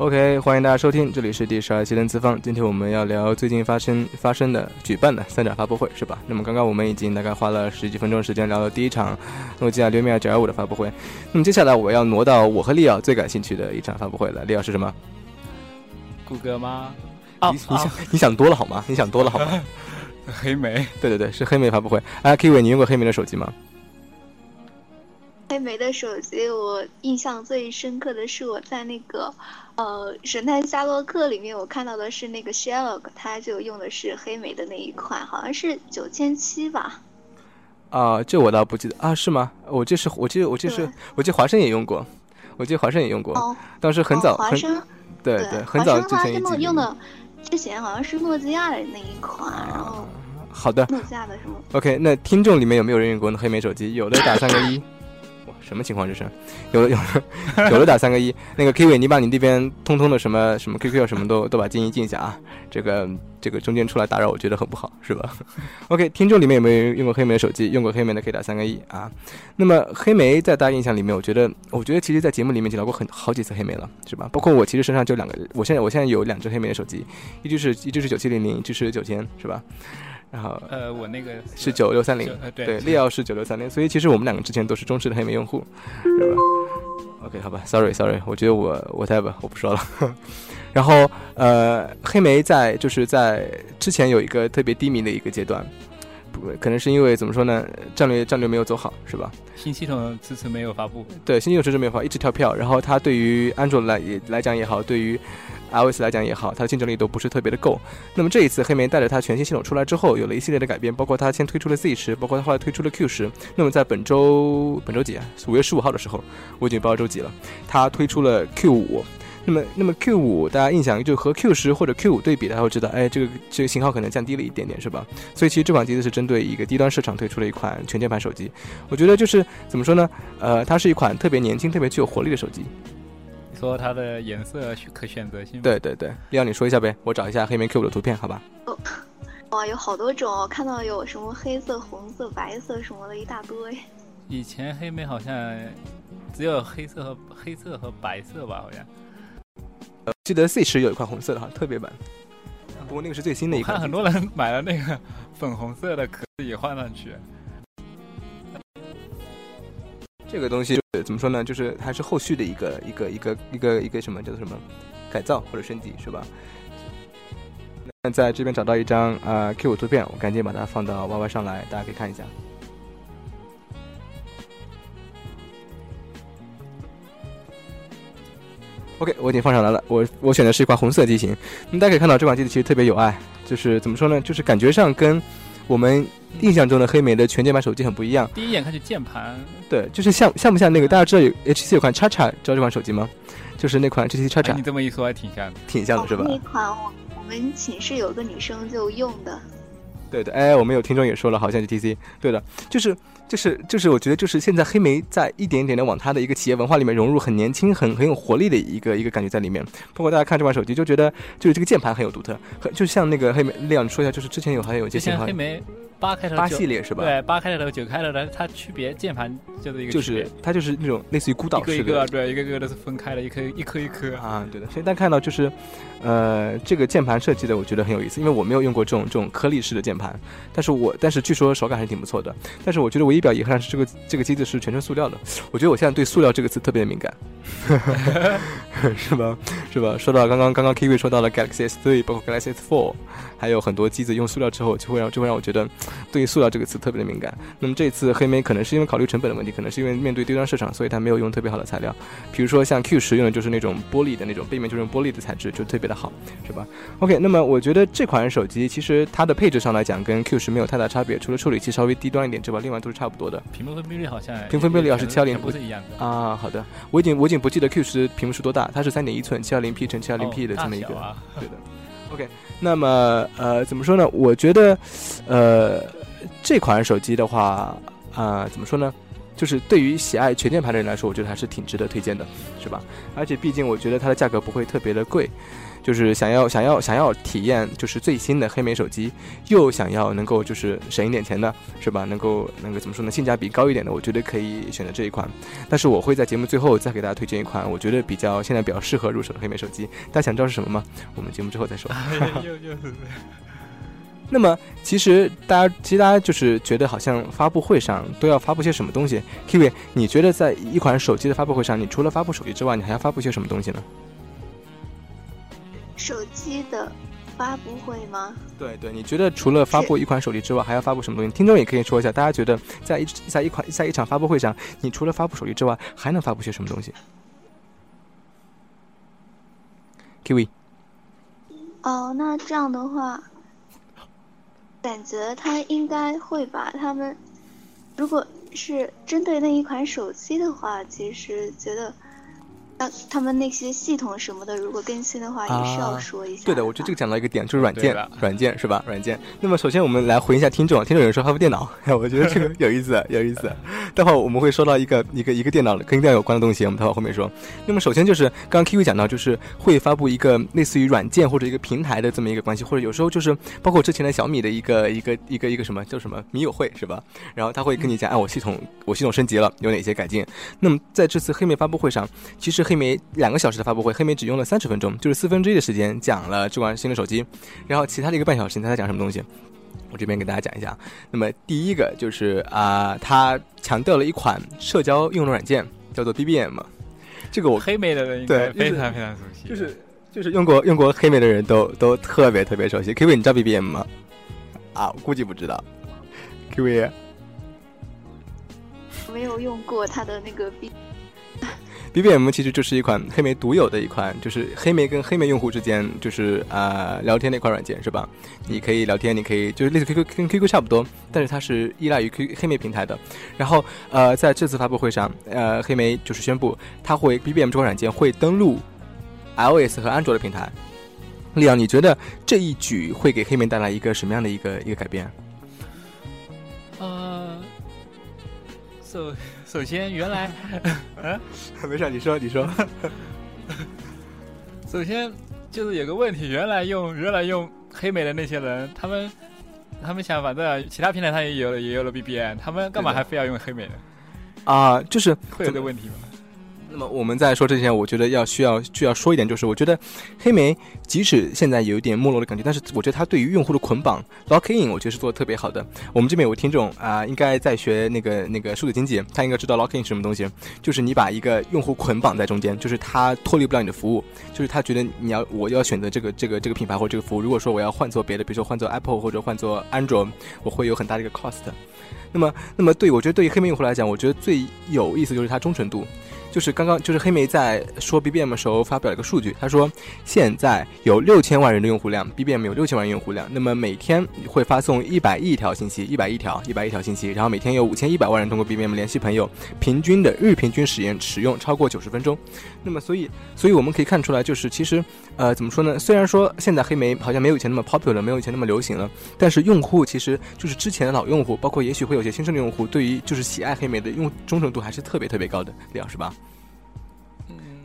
OK，欢迎大家收听，这里是第十二期的资方。今天我们要聊最近发生发生的举办的三场发布会，是吧？那么刚刚我们已经大概花了十几分钟时间聊了第一场诺基亚 Lumia 九二五的发布会。那么接下来我要挪到我和利奥最感兴趣的一场发布会了。利奥是什么？谷歌吗？你你想 你想多了好吗？你想多了好吗？黑莓。对对对，是黑莓发布会。啊，Kiwi，你用过黑莓的手机吗？黑莓的手机，我印象最深刻的是我在那个。呃，神探夏洛克里面我看到的是那个 Sherlock，他就用的是黑莓的那一款，好像是九千七吧。啊，这我倒不记得啊，是吗？我这是我记得我这是我记得华生也用过，我记得华生也用过，当时很早，华生对对，很早之前用的，之前好像是诺基亚的那一款，然后好的，诺基亚的是吗？OK，那听众里面有没有人用过黑莓手机？有的打三个一。什么情况？这是有有有的打三个一，那个 K V，你把你那边通通的什么什么 QQ 什么都都把静音静一下啊！这个这个中间出来打扰，我觉得很不好，是吧？OK，听众里面有没有用过黑莓的手机？用过黑莓的可以打三个一啊！那么黑莓在大家印象里面，我觉得我觉得其实，在节目里面提到过很好几次黑莓了，是吧？包括我其实身上就两个，我现在我现在有两只黑莓的手机，一只是一只是九七零零，一只是九千，是吧？然后呃，我那个是九六三零，对，利奥是九六三零，所以其实我们两个之前都是忠实的黑莓用户，是吧？OK，好吧，Sorry Sorry，我觉得我 whatever，我不说了。然后呃，黑莓在就是在之前有一个特别低迷的一个阶段，不可能是因为怎么说呢？战略战略没有走好，是吧？新系统迟迟没有发布，对，新系统迟迟没有发，一直跳票。然后它对于安卓来也来讲也好，对于 iOS 来讲也好，它的竞争力都不是特别的够。那么这一次黑莓带着它全新系统出来之后，有了一系列的改变，包括它先推出了 Z 十，包括它后来推出了 Q 十。那么在本周本周几啊？五月十五号的时候，我已经不知道周几了。它推出了 Q 五。那么那么 Q 五大家印象就和 Q 十或者 Q 五对比，大家会知道，哎，这个这个型号可能降低了一点点，是吧？所以其实这款机子是针对一个低端市场推出了一款全键盘手机。我觉得就是怎么说呢？呃，它是一款特别年轻、特别具有活力的手机。说它的颜色可选择性？对对对，要你说一下呗，我找一下黑莓 Q 五的图片，好吧？哦，哇，有好多种，看到有什么黑色、红色、白色什么的一大堆。以前黑莓好像只有黑色和黑色和白色吧，好像。记得 C 十有一款红色的哈，特别版。不过那个是最新的一款。看很多人买了那个粉红色的壳也换上去。这个东西怎么说呢？就是还是后续的一个一个一个一个一个什么叫做什么改造或者升级是吧？那在这边找到一张啊 Q 五图片，我赶紧把它放到 Y Y 上来，大家可以看一下。OK，我已经放上来了。我我选的是一款红色机型。那大家可以看到，这款机子其实特别有爱，就是怎么说呢？就是感觉上跟我们印象中的黑莓的全键盘手机很不一样。第一眼看就键盘，对，就是像像不像那个大家知道有 HTC 有款叉叉，知道这款手机吗？就是那款 HTC 叉叉。你这么一说，还挺像，挺像的是吧？那款我我们寝室有个女生就用的。对的，哎，我们有听众也说了，好像 HTC。对的，就是。就是就是，我觉得就是现在黑莓在一点点的往它的一个企业文化里面融入很年轻、很很有活力的一个一个感觉在里面。包括大家看这款手机，就觉得就是这个键盘很有独特，很就像那个黑莓亮，你说一下，就是之前有好像有一些型号。黑莓。八开头八系列是吧？对，八开头九开头的，它区别键盘就是一个就是它就是那种类似于孤岛式的，对，一个个都是分开的，一颗一颗一颗啊，对的。所以大家看到就是，呃，这个键盘设计的我觉得很有意思，因为我没有用过这种这种颗粒式的键盘，但是我但是据说手感还是挺不错的。但是我觉得唯一比较遗憾是这个这个机子是全身塑料的，我觉得我现在对塑料这个词特别敏感，是吧？是吧？说到刚刚刚刚 Kiwi 说到了 Galaxy S3，包括 Galaxy S4，还有很多机子用塑料之后，就会让就会让我觉得 对于塑料这个。词特别的敏感，那么这次黑莓可能是因为考虑成本的问题，可能是因为面对低端市场，所以它没有用特别好的材料，比如说像 Q 十用的就是那种玻璃的那种背面就是用玻璃的材质，就特别的好，是吧？OK，那么我觉得这款手机其实它的配置上来讲跟 Q 十没有太大差别，除了处理器稍微低端一点之外，另外都是差不多的。屏幕分辨率好像屏分辨率要是七二零不是一样的啊？好的，我已经我已经不记得 Q 十屏幕是多大，它是三点一寸七二零 P 乘七二零 P 的这么一个，对的。OK，那么呃怎么说呢？我觉得呃。这款手机的话，啊，怎么说呢？就是对于喜爱全键盘的人来说，我觉得还是挺值得推荐的，是吧？而且毕竟我觉得它的价格不会特别的贵，就是想要想要想要体验就是最新的黑莓手机，又想要能够就是省一点钱的，是吧？能够那个怎么说呢？性价比高一点的，我觉得可以选择这一款。但是我会在节目最后再给大家推荐一款，我觉得比较现在比较适合入手的黑莓手机。大家想知道是什么吗？我们节目之后再说。那么，其实大家，其实大家就是觉得好像发布会上都要发布些什么东西。Kiwi，你觉得在一款手机的发布会上，你除了发布手机之外，你还要发布些什么东西呢？手机的发布会吗？对对，你觉得除了发布一款手机之外，还要发布什么东西？听众也可以说一下，大家觉得在一在一款在一场发布会上，你除了发布手机之外，还能发布些什么东西？Kiwi。哦，那这样的话。感觉他应该会把他们，如果是针对那一款手机的话，其实觉得。他们那些系统什么的，如果更新的话，也是要说一下。对的，我觉得这个讲到一个点，就是软件，软件是吧？软件。那么首先我们来回应一下听众，听众有人说发布电脑，我觉得这个有意思，有意思。待会儿我们会说到一个一个一个电脑跟电脑有关的东西，我们待会儿后面说。那么首先就是刚刚 K V 讲到，就是会发布一个类似于软件或者一个平台的这么一个关系，或者有时候就是包括之前的小米的一个一个一个一个什么叫什么米友会是吧？然后他会跟你讲，哎，我系统我系统升级了，有哪些改进？那么在这次黑莓发布会上，其实黑莓两个小时的发布会，黑莓只用了三十分钟，就是四分之一的时间讲了这款新的手机，然后其他的一个半小时，他在讲什么东西？我这边给大家讲一下。那么第一个就是啊，他强调了一款社交应用软件，叫做 BBM。这个我黑莓的人对非常非常熟悉，就是就是用过用过黑莓的人都都特别特别熟悉。K V，你知道 BBM 吗？啊，我估计不知道。K V，没有用过他的那个 B。B B M 其实就是一款黑莓独有的一款，就是黑莓跟黑莓用户之间就是啊聊天的一款软件，是吧？你可以聊天，你可以就是类似 Q Q 跟 Q Q 差不多，但是它是依赖于 Q 黑莓平台的。然后呃在这次发布会上，呃黑莓就是宣布它会 B B M 这款软件会登录 I O S 和安卓的平台。利昂，你觉得这一举会给黑莓带来一个什么样的一个一个改变？呃，，so 首先，原来，嗯，没事，你说，你说。首先就是有个问题，原来用原来用黑莓的那些人，他们他们想反正其他平台他也有了也有了 BBN，他们干嘛还非要用黑莓呢？啊，就是会有这问题吗？那么我们在说之前，我觉得要需要需要说一点，就是我觉得黑莓即使现在有一点没落的感觉，但是我觉得它对于用户的捆绑 lock in，我觉得是做的特别好的。我们这边有个听众啊，应该在学那个那个数字经济，他应该知道 lock in 是什么东西，就是你把一个用户捆绑在中间，就是他脱离不了你的服务，就是他觉得你要我要选择这个这个这个品牌或这个服务，如果说我要换做别的，比如说换做 Apple 或者换做 Android，我会有很大的一个 cost。那么那么对我觉得对于黑莓用户来讲，我觉得最有意思就是它忠诚度。就是刚刚，就是黑莓在说 BBM 的时候发表了一个数据，他说现在有六千万人的用户量，BBM 有六千万用户量，那么每天会发送一百亿条信息，一百亿条，一百亿条信息，然后每天有五千一百万人通过 BBM 联系朋友，平均的日平均时间使用超过九十分钟。那么所以，所以我们可以看出来，就是其实，呃，怎么说呢？虽然说现在黑莓好像没有以前那么 popular，没有以前那么流行了，但是用户其实就是之前的老用户，包括也许会有些新生的用户，对于就是喜爱黑莓的用忠诚度还是特别特别高的，李老师吧？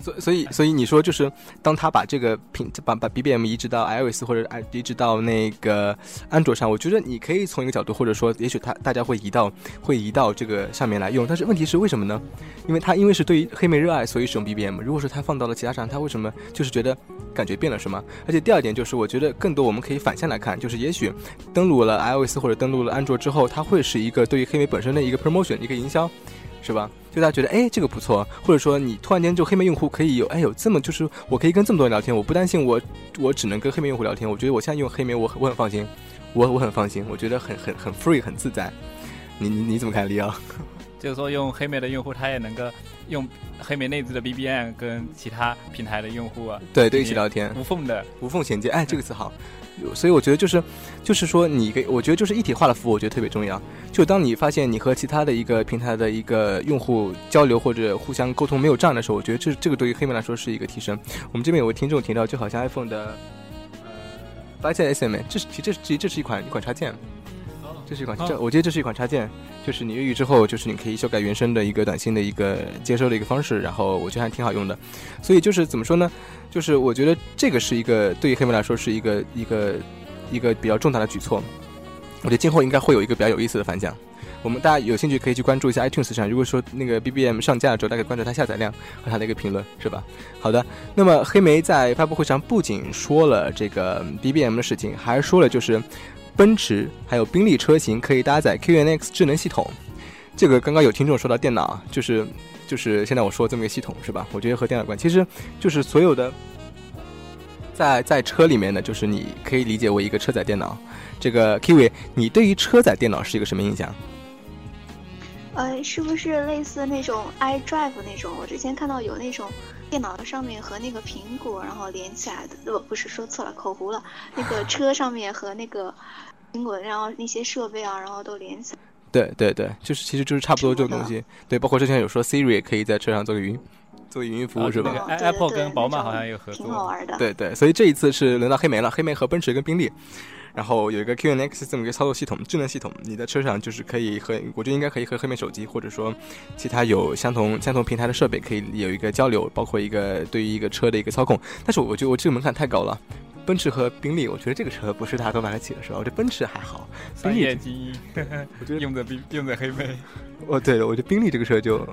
所所以所以你说就是当他把这个品把把 BBM 移植到 iOS 或者 i 移植到那个安卓上，我觉得你可以从一个角度，或者说也许他大家会移到会移到这个上面来用，但是问题是为什么呢？因为他因为是对于黑莓热爱，所以使用 BBM。如果说他放到了其他上，他为什么就是觉得感觉变了是吗？而且第二点就是，我觉得更多我们可以反向来看，就是也许登录了 iOS 或者登录了安卓之后，它会是一个对于黑莓本身的一个 promotion 一个营销。是吧？就大家觉得，哎，这个不错，或者说你突然间就黑莓用户可以有，哎，有这么就是我可以跟这么多人聊天，我不担心我我只能跟黑莓用户聊天，我觉得我现在用黑莓，我很我很放心，我我很放心，我觉得很很很 free 很自在。你你你怎么看，李奥？就是说用黑莓的用户，他也能够用黑莓内置的 BBM 跟其他平台的用户啊，对对，一起聊天，无缝的无缝衔接，哎，这个词好。所以我觉得就是，就是说你给我觉得就是一体化的服务，我觉得特别重要。就当你发现你和其他的一个平台的一个用户交流或者互相沟通没有障碍的时候，我觉得这这个对于黑莓来说是一个提升。我们这边有个听众提到，就好像 iPhone 的呃八键 SMA，这是其实这其实这是一款一款插件。这是一款，这我觉得这是一款插件，就是你越狱之后，就是你可以修改原生的一个短信的一个接收的一个方式，然后我觉得还挺好用的。所以就是怎么说呢？就是我觉得这个是一个对于黑莓来说是一个一个一个比较重大的举措。我觉得今后应该会有一个比较有意思的反响。我们大家有兴趣可以去关注一下 iTunes 上，如果说那个 BBM 上架了之后，大概关注它下载量和它的一个评论，是吧？好的。那么黑莓在发布会上不仅说了这个 BBM 的事情，还说了就是。奔驰还有宾利车型可以搭载 QNX 智能系统，这个刚刚有听众说到电脑，就是就是现在我说这么一个系统是吧？我觉得和电脑关，其实就是所有的在在车里面的，就是你可以理解为一个车载电脑。这个 Kiwi，你对于车载电脑是一个什么印象？呃，是不是类似那种 iDrive 那种？我之前看到有那种。电脑上面和那个苹果，然后连起来的，不不是说错了，口糊了。那个车上面和那个苹果，然后那些设备啊，然后都连起来。对对对，就是其实就是差不多这种东西。对，包括之前有说 Siri 可以在车上做个云，做个语音服务是吧？Apple 跟宝马好像有合作。挺好玩的。对对，所以这一次是轮到黑莓了，黑莓和奔驰跟宾利。然后有一个 QNX 这么一个操作系统，智能系统，你在车上就是可以和，我觉得应该可以和黑莓手机或者说其他有相同相同平台的设备可以有一个交流，包括一个对于一个车的一个操控。但是我觉得我这个门槛太高了，奔驰和宾利，我觉得这个车不是大家都买得起的，是吧？我觉得奔驰还好，商业精英，我觉得用的宾用的黑莓。哦，对了，我觉得宾利这个车就。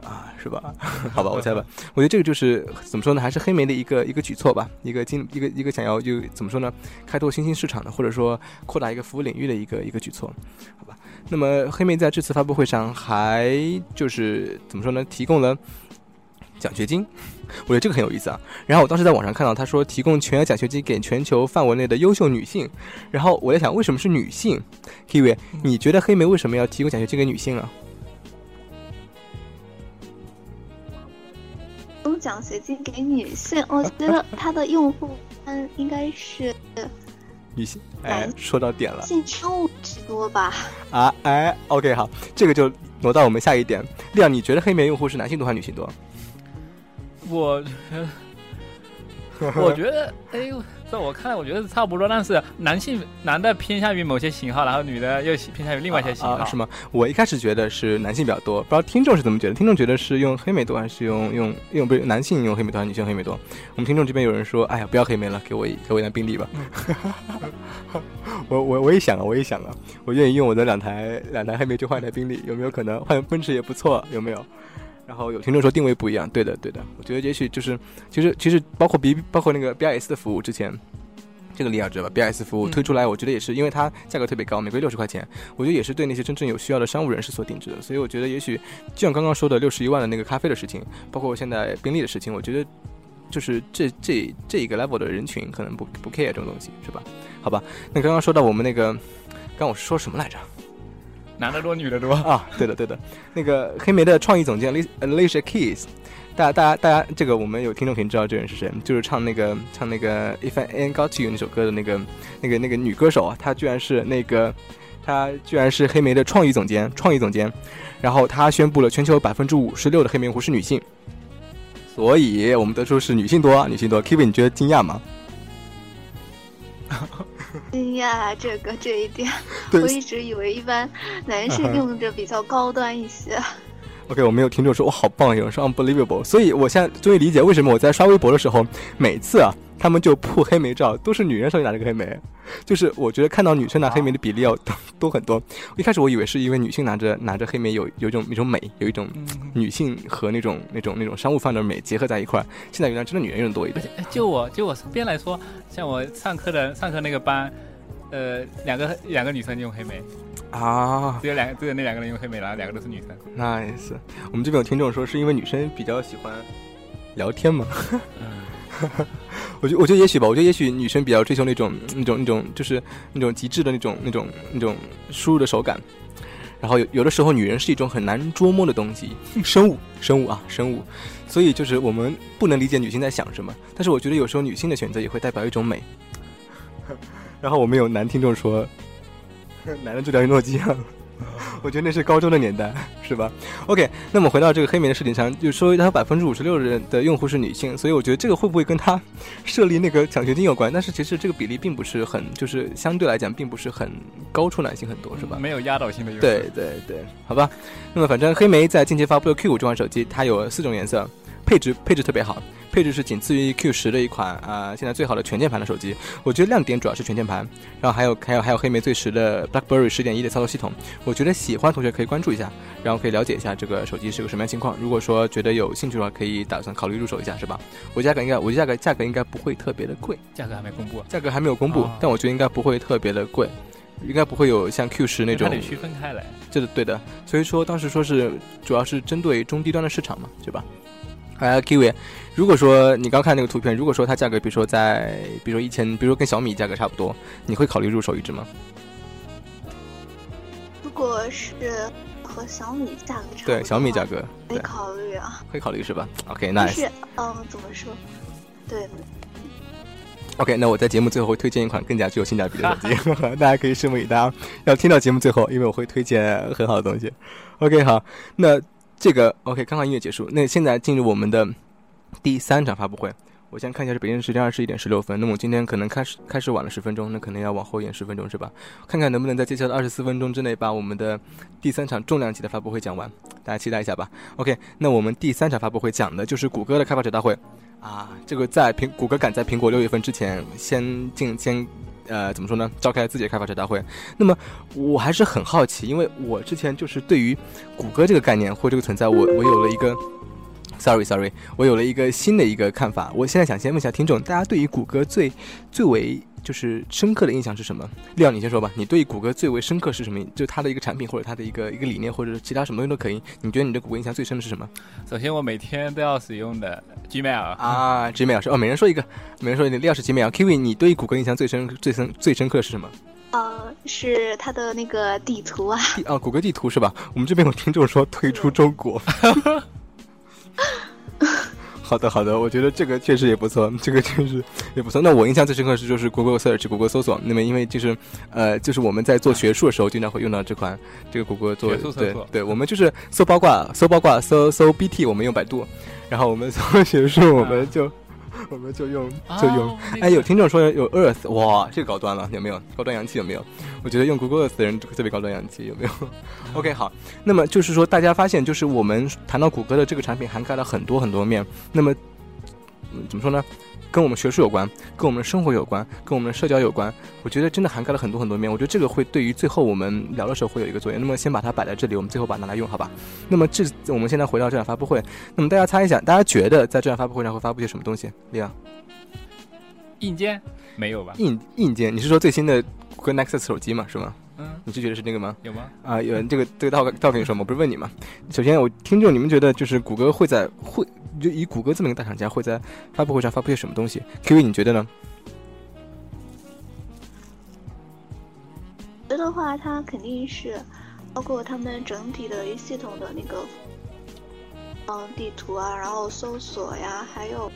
啊，是吧？好吧，我猜吧。我觉得这个就是怎么说呢？还是黑莓的一个一个举措吧，一个经一个一个想要就怎么说呢？开拓新兴市场的，或者说扩大一个服务领域的一个一个举措，好吧？那么黑莓在这次发布会上还就是怎么说呢？提供了奖学金，我觉得这个很有意思啊。然后我当时在网上看到他说提供全额奖学金给全球范围内的优秀女性，然后我在想为什么是女性？Kiwi，你觉得黑莓为什么要提供奖学金给女性啊？奖学金给女性，我觉得 它的用户嗯应该是女性。哎，说到点了，性生物居多吧？啊，哎，OK，好，这个就挪到我们下一点。亮，你觉得黑莓用户是男性多还是女性多？我，我觉得，哎呦，在我看来，我觉得是差不多，但是男性男的偏向于某些型号，然后女的又偏向于另外一些型号，是吗？我一开始觉得是男性比较多，不知道听众是怎么觉得？听众觉得是用黑莓多还是用用用不是男性用黑莓多，还是女性黑莓多？我们听众这边有人说：“哎呀，不要黑莓了，给我给我一辆宾利吧。”我我我也想啊，我也想啊，我愿意用我的两台两台黑莓去换一台宾利，有没有可能换奔驰也不错？有没有？然后有听众说定位不一样，对的对的，我觉得也许就是，其实其实包括 B 包括那个 B I S 的服务之前，这个李亚知道吧？B I S 服务推出来，我觉得也是因为它价格特别高，每个月六十块钱，我觉得也是对那些真正有需要的商务人士所定制的。所以我觉得也许就像刚刚说的六十一万的那个咖啡的事情，包括现在宾利的事情，我觉得就是这这这一个 level 的人群可能不不 care 这种东西，是吧？好吧，那刚刚说到我们那个，刚我是说什么来着？男的多，女的多啊！对的，对的。那个黑莓的创意总监 Alicia Keys，大家、大家、大家，这个我们有听众肯定知道这人是谁，就是唱那个唱那个 If I Ain't Got You 那首歌的那个那个那个女歌手啊，她居然是那个她居然是黑莓的创意总监，创意总监。然后她宣布了全球百分之五十六的黑莓用户是女性，所以我们得出是女性多，女性多。Kevin，你觉得惊讶吗？惊讶这个这一点，我一直以为一般男生用着比较高端一些。OK，我没有听众说我好棒，有人说 unbelievable，所以我现在终于理解为什么我在刷微博的时候，每次啊。他们就铺黑莓照，都是女人手里拿着个黑莓，就是我觉得看到女生拿黑莓的比例要多很多。一开始我以为是因为女性拿着拿着黑莓有有一种一种美，有一种女性和那种那种那种商务范的美结合在一块儿。现在原来真的女人用的多一点。就我就我身边来说，像我上课的上课那个班，呃，两个两个女生用黑莓啊，只有两只有那两个人用黑莓然后两个都是女生。那也是，我们这边有听众说是因为女生比较喜欢聊天嘛。我觉我觉得也许吧，我觉得也许女生比较追求那种那种那种就是那种极致的那种那种那种输入的手感，然后有有的时候女人是一种很难捉摸的东西，生物生物啊生物，所以就是我们不能理解女性在想什么，但是我觉得有时候女性的选择也会代表一种美。然后我们有男听众说，男的就聊诺基亚。我觉得那是高中的年代，是吧？OK，那么回到这个黑莓的事情上，就说它百分之五十六的人的用户是女性，所以我觉得这个会不会跟他设立那个奖学金有关？但是其实这个比例并不是很，就是相对来讲并不是很高出男性很多，是吧？没有压倒性的优势。对对对，好吧。那么反正黑莓在近期发布的 Q 五这款手机，它有四种颜色，配置配置特别好。配置是仅次于 Q 十的一款啊，现在最好的全键盘的手机。我觉得亮点主要是全键盘，然后还有还有还有黑莓最时的 BlackBerry 十点一的操作系统。我觉得喜欢同学可以关注一下，然后可以了解一下这个手机是个什么样情况。如果说觉得有兴趣的话，可以打算考虑入手一下，是吧？我价格应该，我价格价格应该不会特别的贵。价格还没公布，价格还没有公布，但我觉得应该不会特别的贵，应该不会有像 Q 十那种。得区分开来。这是对的，所以说当时说是主要是针对中低端的市场嘛，对吧？哎，Kiwi，如果说你刚看那个图片，如果说它价格，比如说在，比如说一千，比如说跟小米价格差不多，你会考虑入手一只吗？如果是和小米价格差不多，对小米价格，会考虑啊，会考虑是吧？OK，nice。是，嗯，怎么说？对。OK，那我在节目最后会推荐一款更加具有性价比的手机，大家可以拭目以待啊！要听到节目最后，因为我会推荐很好的东西。OK，好，那。这个 OK，刚刚音乐结束，那现在进入我们的第三场发布会。我先看一下是北京时间二十一点十六分，那么今天可能开始开始晚了十分钟，那可能要往后延十分钟是吧？看看能不能在接下来二十四分钟之内把我们的第三场重量级的发布会讲完，大家期待一下吧。OK，那我们第三场发布会讲的就是谷歌的开发者大会啊，这个在苹谷歌赶在苹果六月份之前先进先。呃，怎么说呢？召开自己的开发者大会。那么我还是很好奇，因为我之前就是对于谷歌这个概念或这个存在，我我有了一个，sorry sorry，我有了一个新的一个看法。我现在想先问一下听众，大家对于谷歌最最为。就是深刻的印象是什么？廖，你先说吧。你对谷歌最为深刻是什么？就它的一个产品，或者它的一个一个理念，或者是其他什么东西都可以。你觉得你对谷歌印象最深的是什么？首先，我每天都要使用的 Gmail 啊，Gmail 是哦，每人说一个，每人说一个。廖是 Gmail。Kiwi，你对谷歌印象最深、最深、最深刻的是什么？呃，是它的那个地图啊。啊，谷歌地图是吧？我们这边有听众说退出中国。好的，好的，我觉得这个确实也不错，这个确实也不错。那我印象最深刻是就是 Google Search，谷歌搜索。那么因为就是，呃，就是我们在做学术的时候经常会用到这款这个谷歌做对对，我们就是搜八卦，搜八卦，搜搜 BT，我们用百度，然后我们搜 学术，我们就 我们就用就用。哎，有听众说有 Earth，哇，这个高端了，有没有？高端洋气有没有？我觉得用 Google Earth 的人特别高端洋气，有没有？OK，好。那么就是说，大家发现，就是我们谈到谷歌的这个产品，涵盖了很多很多面。那么怎么说呢？跟我们学术有关，跟我们生活有关，跟我们的社交有关。我觉得真的涵盖了很多很多面。我觉得这个会对于最后我们聊的时候会有一个作用。那么先把它摆在这里，我们最后把它拿来用，好吧？那么这我们现在回到这场发布会。那么大家猜一下，大家觉得在这场发布会上会发布些什么东西？李昂，硬件没有吧？硬硬件，你是说最新的谷歌 Nexus 手机吗？是吗？嗯，你是觉得是那个吗？有吗？啊，有这个这个倒倒跟你说吗？不是问你吗？首先，我听众你们觉得就是谷歌会在会。就以谷歌这么一个大厂家会在发布会上发布些什么东西？Q V，你觉得呢？觉得话，它肯定是包括他们整体的一系统的那个，嗯，地图啊，然后搜索呀，还有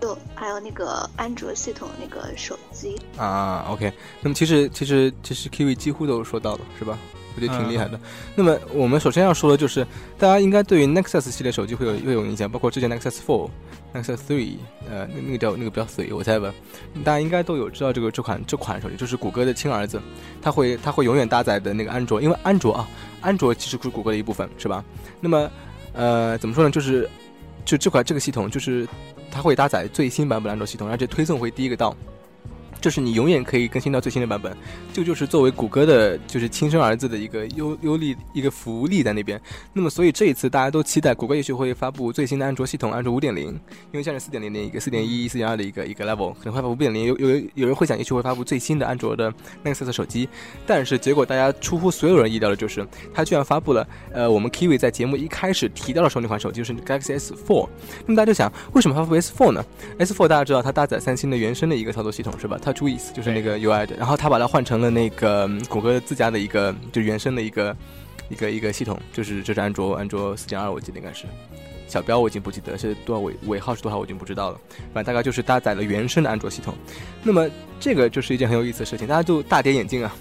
就还有那个安卓系统那个手机啊。OK，那么其实其实其实 Kiwi 几乎都说到了，是吧？我觉得挺厉害的。那么我们首先要说的就是，大家应该对于 Nexus 系列手机会有会有印象，包括之前 Nexus Four、Nexus Three，呃，那那个叫那个比较水，我猜吧。大家应该都有知道这个这款这款手机，就是谷歌的亲儿子，它会它会永远搭载的那个安卓，因为安卓啊，安卓其实是谷歌的一部分，是吧？那么呃，怎么说呢？就是就这款这个系统，就是它会搭载最新版本安卓系统，而且推送会第一个到。就是你永远可以更新到最新的版本，这就是作为谷歌的，就是亲生儿子的一个优优利一个福利在那边。那么，所以这一次大家都期待谷歌也许会发布最新的安卓系统，安卓五点零，因为现在四点零的一个四点一、四点二的一个一个 level，可能会发布五点零。有有有人会想，也许会发布最新的安卓的 Nexus 手机，但是结果大家出乎所有人意料的就是，它居然发布了，呃，我们 Kiwi 在节目一开始提到的时候那款手机，就是 Galaxy S4。那么大家就想，为什么发布 S4 呢？S4 大家知道它搭载三星的原生的一个操作系统，是吧？它 TouchWiz 就是那个 UI 的，然后他把它换成了那个谷歌自家的一个，就原生的一个一个一个系统，就是这是安卓安卓四点二，我记得应该是小标，我已经不记得是多少尾尾号是多少，我已经不知道了。反正大概就是搭载了原生的安卓系统。那么这个就是一件很有意思的事情，大家就大跌眼镜啊！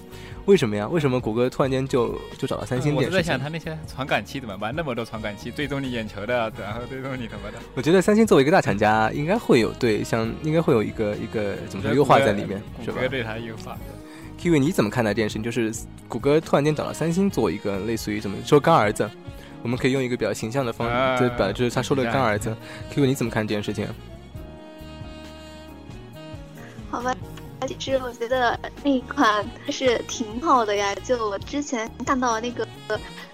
为什么呀？为什么谷歌突然间就就找到三星电视？我在想，他那些传感器怎么办？那么多传感器，追踪你眼球的，然后追踪你什么的。我觉得三星作为一个大厂家，应该会有对像应该会有一个一个怎么说优化在里面，是吧？谷歌对它优化。Kiwi，你怎么看待这件事情？就是谷歌突然间找到三星做一个类似于怎么说干儿子？我们可以用一个比较形象的方式，就把就是他说的干儿子。Kiwi，你怎么看这件事情？好吧。其实我觉得那一款是挺好的呀，就我之前看到那个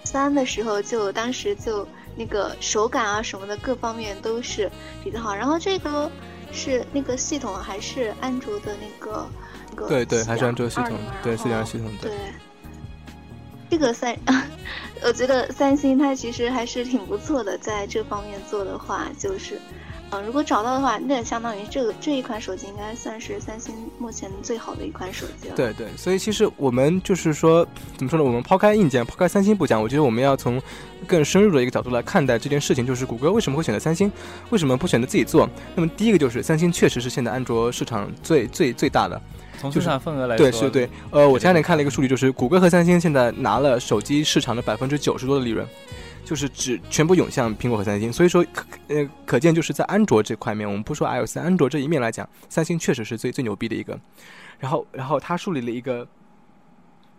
三的时候，就当时就那个手感啊什么的各方面都是比较好。然后这个是那个系统还是安卓的那个那个？对对，还是安卓系统，对四点二系统。对，这个三，我觉得三星它其实还是挺不错的，在这方面做的话就是。嗯，如果找到的话，那相当于这个这一款手机应该算是三星目前最好的一款手机了。对对，所以其实我们就是说，怎么说呢？我们抛开硬件，抛开三星不讲，我觉得我们要从更深入的一个角度来看待这件事情，就是谷歌为什么会选择三星，为什么不选择自己做？那么第一个就是三星确实是现在安卓市场最最最大的，从市场份额来说，对是对。呃，我前两天看了一个数据，就是谷歌和三星现在拿了手机市场的百分之九十多的利润。就是只全部涌向苹果和三星，所以说，呃，可见就是在安卓这块面，我们不说 iOS，安卓这一面来讲，三星确实是最最牛逼的一个。然后，然后他树立了一个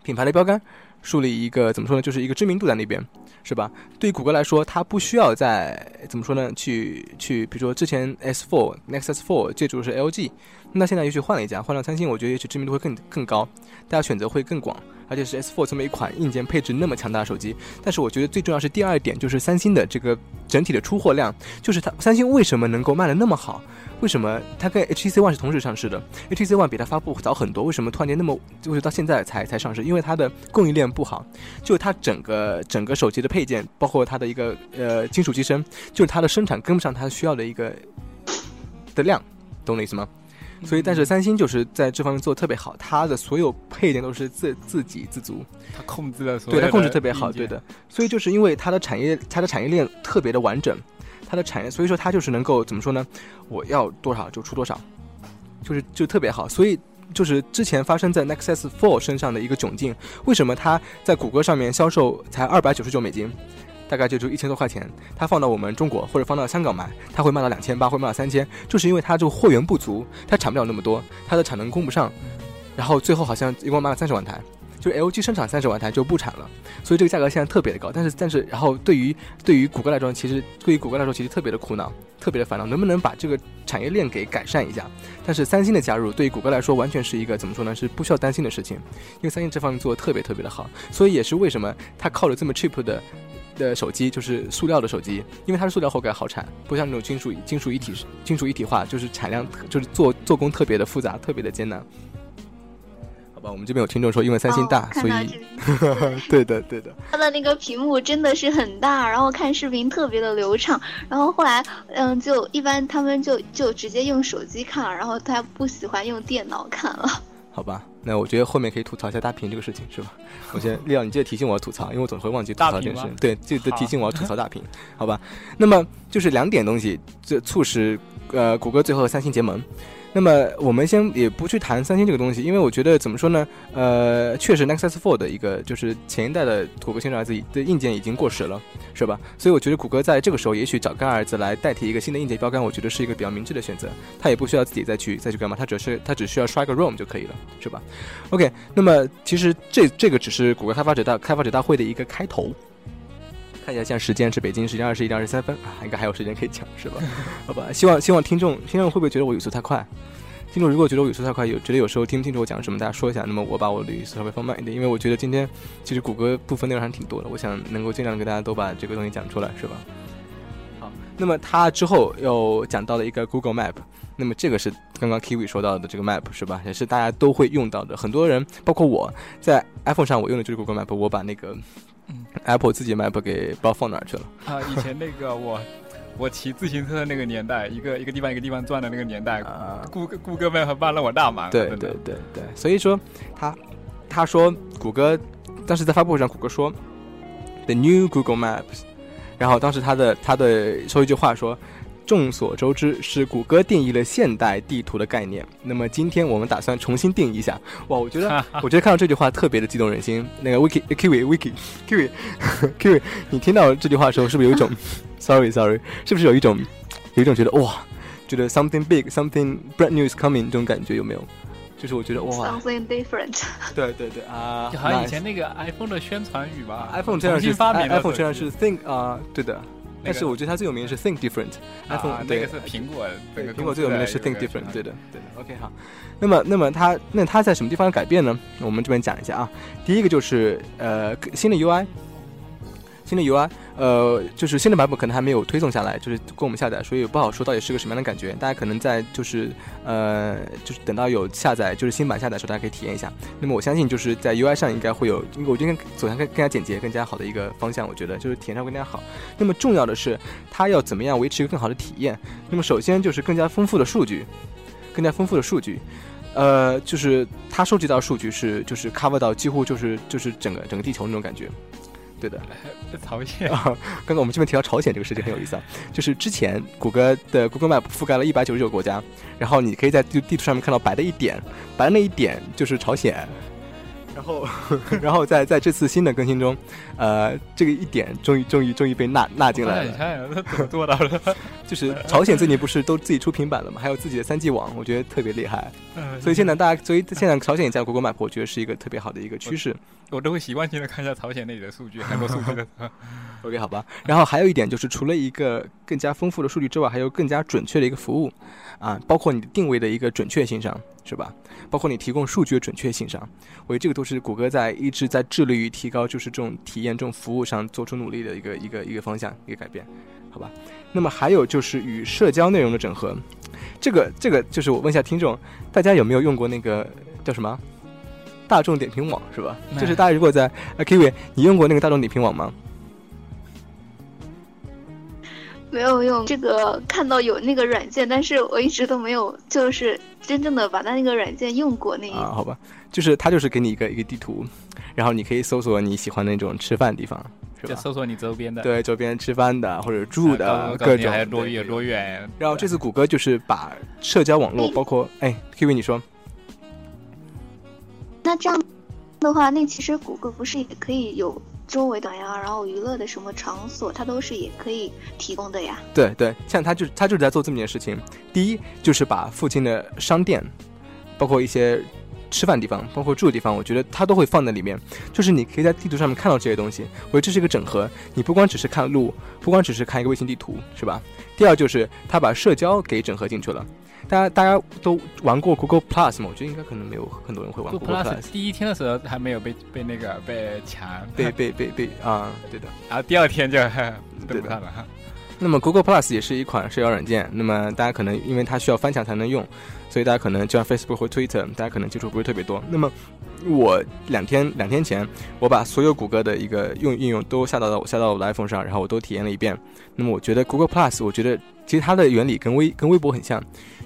品牌的标杆，树立一个怎么说呢，就是一个知名度在那边，是吧？对于谷歌来说，它不需要在怎么说呢，去去，比如说之前 S4、Nexus 4借助的是 LG，那现在也许换了一家，换了三星，我觉得也许知名度会更更高，大家选择会更广。而且是 S4 这么一款硬件配置那么强大的手机，但是我觉得最重要是第二点，就是三星的这个整体的出货量，就是它三星为什么能够卖的那么好？为什么它跟 HTC One 是同时上市的？HTC One 比它发布早很多，为什么突然间那么就是到现在才才上市？因为它的供应链不好，就它整个整个手机的配件，包括它的一个呃金属机身，就是它的生产跟不上它需要的一个的量，懂我的意思吗？所以，但是三星就是在这方面做的特别好，它的所有配件都是自自给自足，它控制了所有，对它控制特别好，对的。所以就是因为它的产业，它的产业链特别的完整，它的产业，所以说它就是能够怎么说呢？我要多少就出多少，就是就特别好。所以就是之前发生在 Nexus Four 身上的一个窘境，为什么它在谷歌上面销售才二百九十九美金？大概就就一千多块钱，它放到我们中国或者放到香港买，它会卖到两千八，会卖到三千，就是因为它这个货源不足，它产不了那么多，它的产能供不上，然后最后好像一共卖了三十万台。就 LG 生产三十万台就不产了，所以这个价格现在特别的高。但是但是，然后对于对于谷歌来说，其实对于谷歌来说，其实特别的苦恼，特别的烦恼，能不能把这个产业链给改善一下？但是三星的加入对于谷歌来说，完全是一个怎么说呢？是不需要担心的事情，因为三星这方面做的特别特别的好，所以也是为什么它靠着这么 cheap 的的手机，就是塑料的手机，因为它是塑料后盖好产，不像那种金属金属一体金属一体化，就是产量就是做做工特别的复杂，特别的艰难。好吧我们这边有听众说，因为三星大，所以 对的对的。它的那个屏幕真的是很大，然后看视频特别的流畅。然后后来，嗯，就一般他们就就直接用手机看了，然后他不喜欢用电脑看了。好吧，那我觉得后面可以吐槽一下大屏这个事情，是吧？我觉得力亮，你记得提醒我要吐槽，因为我总会忘记吐槽这件事。对，记得提醒我要吐槽大屏，好吧？那么就是两点东西，这促使呃谷歌最后和三星结盟。那么我们先也不去谈三星这个东西，因为我觉得怎么说呢？呃，确实 Nexus Four 的一个就是前一代的谷歌新生儿子的硬件已经过时了，是吧？所以我觉得谷歌在这个时候也许找干儿子来代替一个新的硬件标杆，我觉得是一个比较明智的选择。他也不需要自己再去再去干嘛，他只是他只需要刷一个 ROM 就可以了，是吧？OK，那么其实这这个只是谷歌开发者大开发者大会的一个开头。看一下，现在时间是北京时间二十一点二十三分啊，应该还有时间可以讲，是吧？好吧，希望希望听众听众会不会觉得我语速太快？听众如果觉得我语速太快，有觉得有时候听不清楚我讲什么，大家说一下。那么我把我的语速稍微放慢一点，因为我觉得今天其实谷歌部分内容还挺多的，我想能够尽量给大家都把这个东西讲出来，是吧？好，那么他之后又讲到了一个 Google Map，那么这个是刚刚 Kiwi 说到的这个 Map 是吧？也是大家都会用到的，很多人包括我在 iPhone 上我用的就是 Google Map，我把那个。嗯，Apple 自己 Map 给不知道放哪儿去了啊！以前那个我我骑自行车的那个年代，一个一个地方一个地方转的那个年代啊，谷歌谷歌 Map 帮了我大忙。对对对对，所以说他他说谷歌当时在发布会上，谷歌说 The new Google Maps，然后当时他的他的说一句话说。众所周知，是谷歌定义了现代地图的概念。那么今天我们打算重新定义一下。哇，我觉得，我觉得看到这句话特别的激动人心。那个 Wiki Kiwi Wiki Kiwi Kiwi，你听到这句话的时候，是不是有一种 Sorry Sorry，是不是有一种有一种觉得哇，觉得 something big something brand new is coming 这种感觉有没有？就是我觉得哇，something different。对对对啊，就好像以前那个 iPhone 的宣传语吧，iPhone 这样是 iPhone 虽然是 think 啊，对的。但是我觉得它最有名的是 Think Different，iPhone 那个是苹果，苹果最有名的是 Think Different，对的，对的。OK 好，那么那么它那它在什么地方改变呢？我们这边讲一下啊，第一个就是呃新的 UI。新的 UI，呃，就是新的版本可能还没有推送下来，就是供我们下载，所以不好说到底是个什么样的感觉。大家可能在就是呃，就是等到有下载，就是新版下载的时候，大家可以体验一下。那么我相信就是在 UI 上应该会有，因为我觉得走向更更加简洁、更加好的一个方向。我觉得就是体验上更加好。那么重要的是，它要怎么样维持一个更好的体验？那么首先就是更加丰富的数据，更加丰富的数据，呃，就是它收集到数据是就是 cover 到几乎就是就是整个整个地球那种感觉。对的，朝鲜 啊！刚刚我们这边提到朝鲜这个事情很有意思啊，就是之前谷歌的 Google Map 覆盖了一百九十九个国家，然后你可以在地地图上面看到白的一点，白的那一点就是朝鲜。然后，然后在在这次新的更新中，呃，这个一点终于终于终于被纳纳进来了。你看，他怎么做到的？就是朝鲜最近不是都自己出平板了吗？还有自己的三 G 网，我觉得特别厉害。嗯所以现在大家，所以现在朝鲜也在 Google Map，我觉得是一个特别好的一个趋势。我都会习惯性的看一下朝鲜那里的数据，韩国数据的。OK，好吧。然后还有一点就是，除了一个更加丰富的数据之外，还有更加准确的一个服务啊，包括你的定位的一个准确性上，是吧？包括你提供数据的准确性上，我觉得这个都是谷歌在一直在致力于提高，就是这种体验、这种服务上做出努力的一个一个一个方向、一个改变，好吧？那么还有就是与社交内容的整合，这个这个就是我问一下听众，大家有没有用过那个叫什么大众点评网是吧？就是大家如果在啊 Kiwi，你用过那个大众点评网吗？没有用这个看到有那个软件，但是我一直都没有就是真正的把它那个软件用过那。啊，好吧，就是它就是给你一个一个地图，然后你可以搜索你喜欢那种吃饭地方，是吧？搜索你周边的，对，周边吃饭的或者住的各种，还有多远多远。然后这次谷歌就是把社交网络，包括哎，K V 你说，那这样的话，那其实谷歌不是也可以有周围的呀，然后娱乐的什么场所，它都是也可以提供的呀。对对，像他就他就是在做这么一件事情。第一就是把附近的商店，包括一些吃饭地方，包括住的地方，我觉得他都会放在里面。就是你可以在地图上面看到这些东西，我觉得这是一个整合。你不光只是看路，不光只是看一个卫星地图，是吧？第二就是他把社交给整合进去了。大家大家都玩过 Google Plus 吗？我觉得应该可能没有很多人会玩 Google Plus。第一天的时候还没有被被那个被抢，被被被被啊，对的。然后第二天就 登不上了哈。那么 Google Plus 也是一款社交软件。那么大家可能因为它需要翻墙才能用，所以大家可能就像 Facebook 或 Twitter，大家可能接触不是特别多。那么我两天两天前，我把所有谷歌的一个用应用都下到了我下到我的 iPhone 上，然后我都体验了一遍。那么我觉得 Google Plus，我觉得其实它的原理跟微跟微博很像。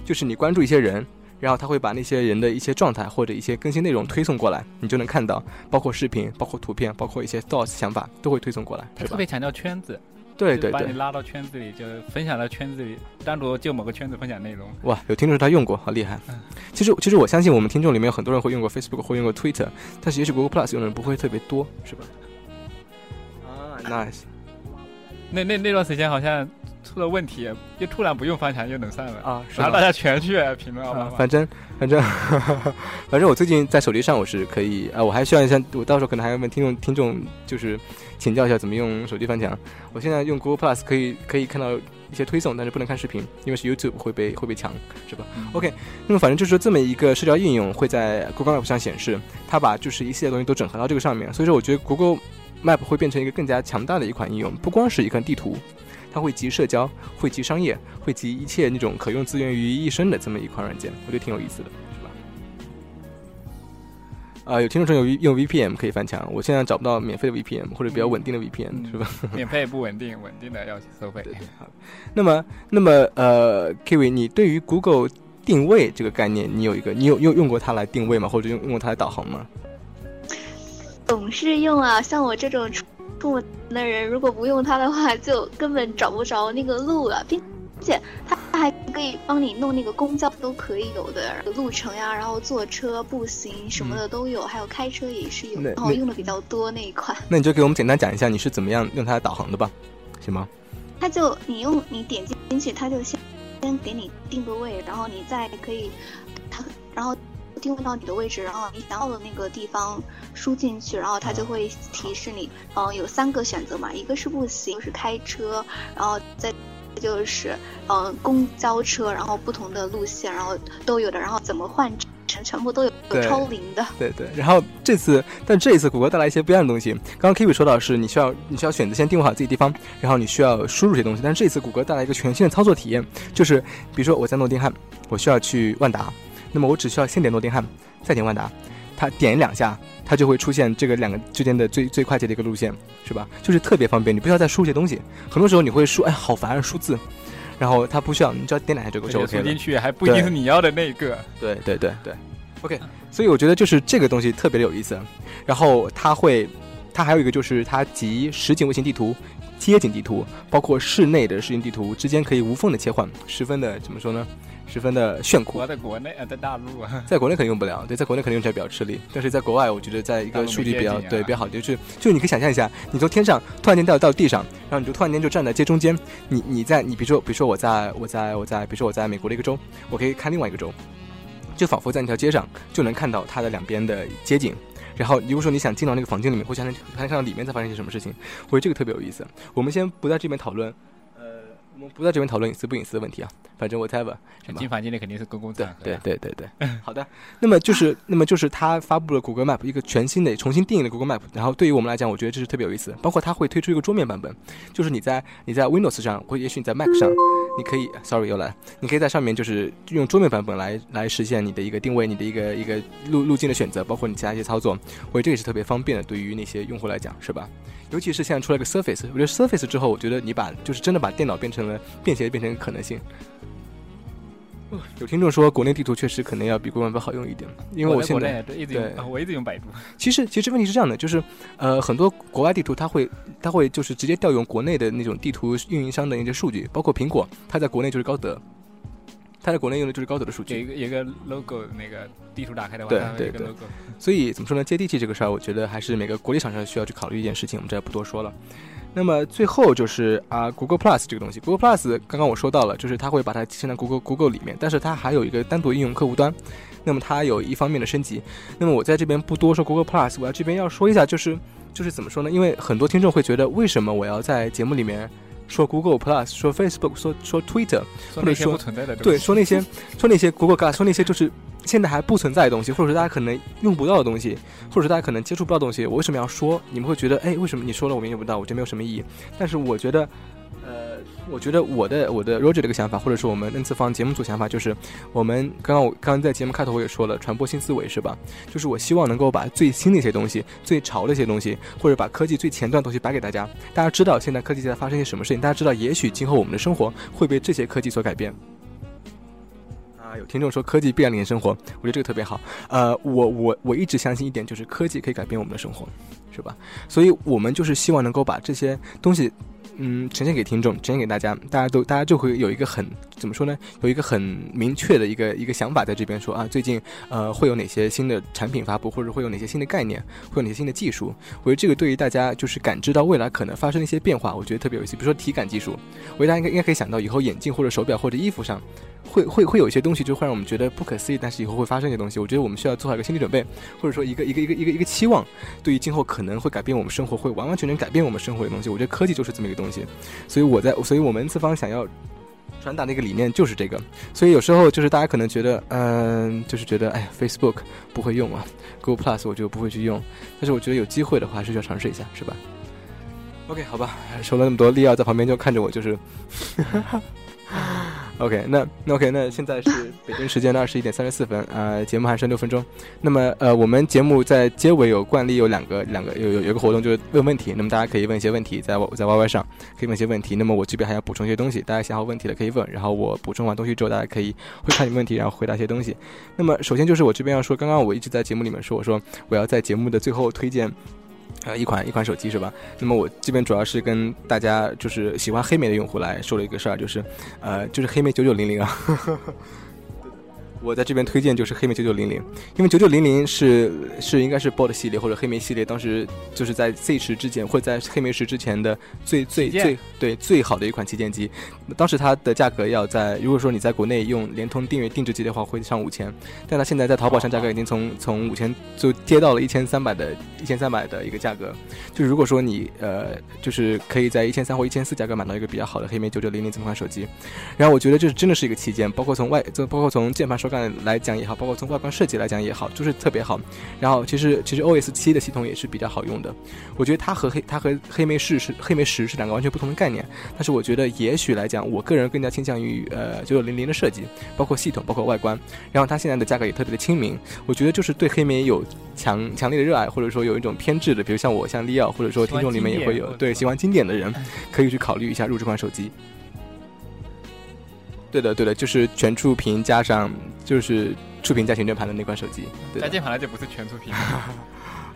就是你关注一些人，然后他会把那些人的一些状态或者一些更新内容推送过来，你就能看到，包括视频、包括图片、包括一些 thoughts 想法都会推送过来，特别强调圈子，对对对，把你拉到圈子里，就分享到圈子里，单独就某个圈子分享内容。哇，有听众说他用过，好厉害。其实其实我相信我们听众里面有很多人会用过 Facebook 或用过 Twitter，但是也许 Google Plus 用的人不会特别多，是吧？啊，nice。那那那段时间好像。出了问题，就突然不用翻墙就能上了啊！然后大家全去评论啊，反正反正 反正我最近在手机上我是可以啊，我还需要一下，我到时候可能还要问听众听众，就是请教一下怎么用手机翻墙。我现在用 Google Plus 可以可以看到一些推送，但是不能看视频，因为是 YouTube 会被会被抢，是吧？OK，那么反正就是说这么一个社交应用会在 Google Map 上显示，它把就是一系列东西都整合到这个上面，所以说我觉得 Google Map 会变成一个更加强大的一款应用，不光是一个地图。它会集社交，会集商业，会集一切那种可用资源于一身的这么一款软件，我觉得挺有意思的，是吧？啊，有听众说有用 VPN 可以翻墙，我现在找不到免费的 VPN 或者比较稳定的 VPN，是吧？免费不稳定，稳定的要收费。好，那么，那么，呃，Kiwi，你对于 Google 定位这个概念，你有一个，你有用用过它来定位吗？或者用用过它来导航吗？总是用啊，像我这种。出门的人如果不用它的话，就根本找不着那个路了，并且它还可以帮你弄那个公交都可以有的路程呀，然后坐车、步行什么的都有，还有开车也是有，然后用的比较多那一款。那你就给我们简单讲一下你是怎么样用它导航的吧，行吗？它就你用你点进去，它就先先给你定个位，然后你再可以它然后。定位到你的位置，然后你想要的那个地方输进去，然后它就会提示你，嗯，有三个选择嘛，一个是步行，就是开车，然后再就是嗯公交车，然后不同的路线，然后都有的，然后怎么换乘，全部都有超灵的。对对。然后这次，但这一次谷歌带来一些不一样的东西。刚刚 Kiwi 说到是你需要你需要选择先定位好自己地方，然后你需要输入这些东西。但是这次谷歌带来一个全新的操作体验，就是比如说我在诺丁汉，我需要去万达。那么我只需要先点诺丁汉，再点万达，它点两下，它就会出现这个两个之间的最最快捷的一个路线，是吧？就是特别方便，你不需要再输一些东西。很多时候你会输，哎，好烦，数字。然后它不需要，你只要点两下就就 OK 了。输进去还不一定是你要的那个。对对对对，OK。所以我觉得就是这个东西特别的有意思。然后它会，它还有一个就是它集实景卫星地图、街景地图，包括室内的实景地图之间可以无缝的切换，十分的怎么说呢？十分的炫酷。我在国内啊，在大陆啊，在国内肯定用不了。对，在国内肯定用起来比较吃力。但是在国外，我觉得在一个数据比较对比较好，就是就你可以想象一下，你从天上突然间掉到地上，然后你就突然间就站在街中间。你你在你比如说比如说我在我在我在比如说我在美国的一个州，我可以看另外一个州，就仿佛在那条街上就能看到它的两边的街景。然后如果说你想进到那个房间里面，或想还能看到里面在发生一些什么事情，我觉得这个特别有意思。我们先不在这边讨论。呃我们不在这边讨论隐私不隐私的问题啊，反正 whatever。进房间里肯定是公共场合。对对对对。好的，那么就是 那么就是他发布了谷歌 Map 一个全新的、重新定义的谷歌 Map，然后对于我们来讲，我觉得这是特别有意思。包括他会推出一个桌面版本，就是你在你在 Windows 上，或也许你在 Mac 上，你可以，sorry 又来，你可以在上面就是用桌面版本来来实现你的一个定位、你的一个一个路路径的选择，包括你其他一些操作，我觉得这个是特别方便的，对于那些用户来讲，是吧？尤其是现在出了个 Surface，我觉得 Surface 之后，我觉得你把就是真的把电脑变成了便携，变成可能性。有听众说，国内地图确实可能要比国外版好用一点，因为我现在对，我一直用百度。其实其实问题是这样的，就是呃很多国外地图它会它会就是直接调用国内的那种地图运营商的一些数据，包括苹果，它在国内就是高德。它在国内用的就是高德的数据，一个一个 logo 那个地图打开的话，对对对。所以怎么说呢？接地气这个事儿，我觉得还是每个国际厂商需要去考虑一件事情，我们这也不多说了。那么最后就是啊，Google Plus 这个东西，Google Plus 刚刚我说到了，就是它会把它集成在 Google Google 里面，但是它还有一个单独应用客户端，那么它有一方面的升级。那么我在这边不多说 Google Plus，我要这边要说一下，就是就是怎么说呢？因为很多听众会觉得，为什么我要在节目里面说 Google Plus，说 Facebook，说说 Twitter，或者说对，说那些说那些 Google Plus，说那些就是。现在还不存在的东西，或者说大家可能用不到的东西，或者说大家可能接触不到的东西，我为什么要说？你们会觉得，哎，为什么你说了我们用不到？我觉得没有什么意义。但是我觉得，呃，我觉得我的我的 Roger 这个想法，或者说我们 N 次方节目组想法，就是我们刚刚我刚刚在节目开头我也说了，传播新思维是吧？就是我希望能够把最新的一些东西、最潮的一些东西，或者把科技最前端的东西摆给大家。大家知道现在科技在发生些什么事情？大家知道，也许今后我们的生活会被这些科技所改变。啊，有听众说科技必然领先生活，我觉得这个特别好。呃，我我我一直相信一点，就是科技可以改变我们的生活，是吧？所以我们就是希望能够把这些东西。嗯，呈现给听众，呈现给大家，大家都大家就会有一个很怎么说呢？有一个很明确的一个一个想法在这边说啊，最近呃会有哪些新的产品发布，或者会有哪些新的概念，会有哪些新的技术？我觉得这个对于大家就是感知到未来可能发生的一些变化，我觉得特别有意思。比如说体感技术，我觉得大家应该应该可以想到，以后眼镜或者手表或者衣服上会会会有一些东西，就会让我们觉得不可思议，但是以后会发生一些东西。我觉得我们需要做好一个心理准备，或者说一个一个一个一个一个期望，对于今后可能会改变我们生活，会完完全全改变我们生活的东西。我觉得科技就是这么一个东西，所以。我在，所以我们次方想要传达那个理念就是这个，所以有时候就是大家可能觉得，嗯，就是觉得，哎呀，Facebook 不会用啊，Google Plus 我就不会去用，但是我觉得有机会的话，还是要尝试一下，是吧？OK，好吧，说了那么多，利奥在旁边就看着我，就是。OK，那那 OK，那现在是北京时间的二十一点三十四分，呃，节目还剩六分钟。那么呃，我们节目在结尾有惯例有两个两个有有有个活动就是问问题，那么大家可以问一些问题，在我在 YY 上可以问一些问题。那么我这边还要补充一些东西，大家想好问题了可以问，然后我补充完东西之后，大家可以会看你问题，然后回答一些东西。那么首先就是我这边要说，刚刚我一直在节目里面说，我说我要在节目的最后推荐。呃，一款一款手机是吧？那么我这边主要是跟大家就是喜欢黑莓的用户来说了一个事儿，就是，呃，就是黑莓九九零零啊。我在这边推荐就是黑莓九九零零，因为九九零零是是应该是 Bold 系列或者黑莓系列，当时就是在 Z 十之前或者在黑莓十之前的最最最对最好的一款旗舰机。当时它的价格要在，如果说你在国内用联通订阅定制机的话，会上五千，但它现在在淘宝上价格已经从从五千就跌到了一千三百的一千三百的一个价格。就是如果说你呃就是可以在一千三或一千四价格买到一个比较好的黑莓九九零零这款手机，然后我觉得这真的是一个旗舰，包括从外就包括从键盘手。来讲也好，包括从外观设计来讲也好，就是特别好。然后其实其实 O S 七的系统也是比较好用的。我觉得它和黑它和黑莓十是黑莓十是两个完全不同的概念。但是我觉得也许来讲，我个人更加倾向于呃九九零零的设计，包括系统，包括外观。然后它现在的价格也特别的亲民。我觉得就是对黑莓有强强烈的热爱，或者说有一种偏执的，比如像我像利奥，或者说听众里面也会有对喜欢经典的人，可以去考虑一下入这款手机。对的，对的，就是全触屏加上就是触屏加行政盘的那款手机。对加键盘那就不是全触屏。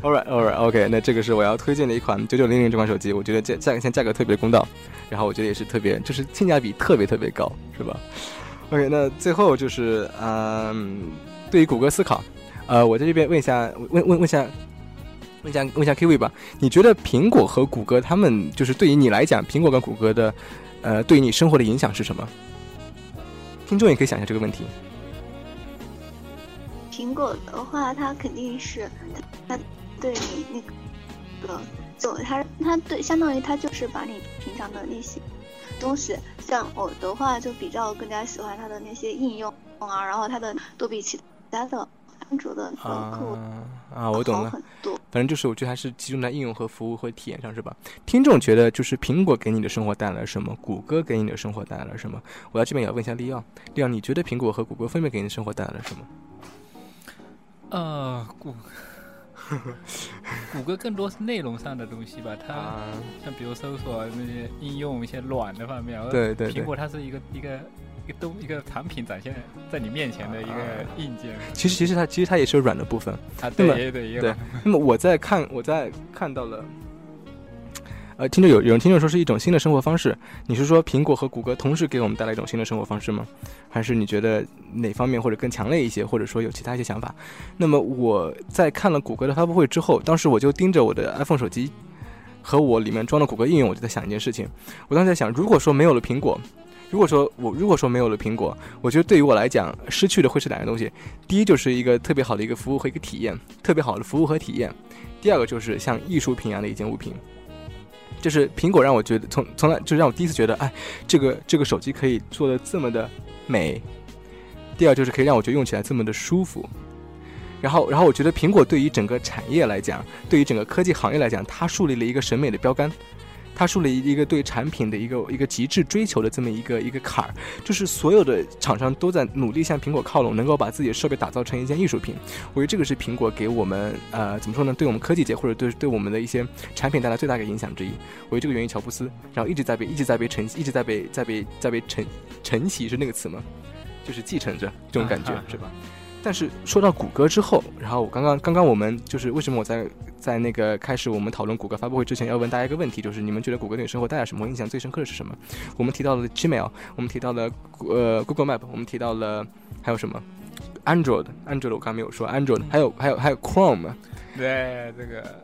All right, all right, OK。那这个是我要推荐的一款九九零零这款手机，我觉得价价格现在价格特别公道，然后我觉得也是特别就是性价比特别特别高，是吧？OK，那最后就是嗯，对于谷歌思考，呃，我在这边问一下，问问问一下，问一下问一下 KV 吧，你觉得苹果和谷歌他们就是对于你来讲，苹果跟谷歌的呃对于你生活的影响是什么？听众也可以想一下这个问题。苹果的话，它肯定是它对你那个，就它它对，相当于它就是把你平常的那些东西，像我的话就比较更加喜欢它的那些应用啊，然后它的都比其他的。安卓的客户啊，我懂了。反正就是，我觉得还是集中在应用和服务和体验上，是吧？听众觉得，就是苹果给你的生活带来了什么？谷歌给你的生活带来了什么？我在这边也要问一下利奥，利奥，你觉得苹果和谷歌分别给你的生活带来了什么？呃，谷谷歌更多是内容上的东西吧，它像比如搜索那些应用一些软的方面，对对，苹果它是一个一个。一个东一个产品展现在你面前的一个硬件，其实其实它其实它也是有软的部分啊，对对对。那么我在看我在看到了，呃，听着有有人听着说是一种新的生活方式，你是说苹果和谷歌同时给我们带来一种新的生活方式吗？还是你觉得哪方面或者更强烈一些，或者说有其他一些想法？那么我在看了谷歌的发布会之后，当时我就盯着我的 iPhone 手机和我里面装的谷歌应用，我就在想一件事情。我当时在想，如果说没有了苹果，如果说我如果说没有了苹果，我觉得对于我来讲，失去的会是两个东西。第一就是一个特别好的一个服务和一个体验，特别好的服务和体验。第二个就是像艺术品一样的一件物品。就是苹果让我觉得从从来就让我第一次觉得，哎，这个这个手机可以做的这么的美。第二就是可以让我觉得用起来这么的舒服。然后然后我觉得苹果对于整个产业来讲，对于整个科技行业来讲，它树立了一个审美的标杆。它树立一个对产品的一个一个极致追求的这么一个一个坎儿，就是所有的厂商都在努力向苹果靠拢，能够把自己的设备打造成一件艺术品。我觉得这个是苹果给我们呃怎么说呢？对我们科技界或者对对我们的一些产品带来最大的影响之一。我觉得这个源于乔布斯，然后一直在被一直在被承一直在被在被在被承承袭是那个词吗？就是继承着这种感觉是吧？但是说到谷歌之后，然后我刚刚刚刚我们就是为什么我在在那个开始我们讨论谷歌发布会之前要问大家一个问题，就是你们觉得谷歌对生活带来什么印象最深刻的是什么？我们提到了 Gmail，我们提到了呃 Google Map，我们提到了还有什么 Android，Android 我刚没有说 Android，还有还有还有 Chrome，对这个。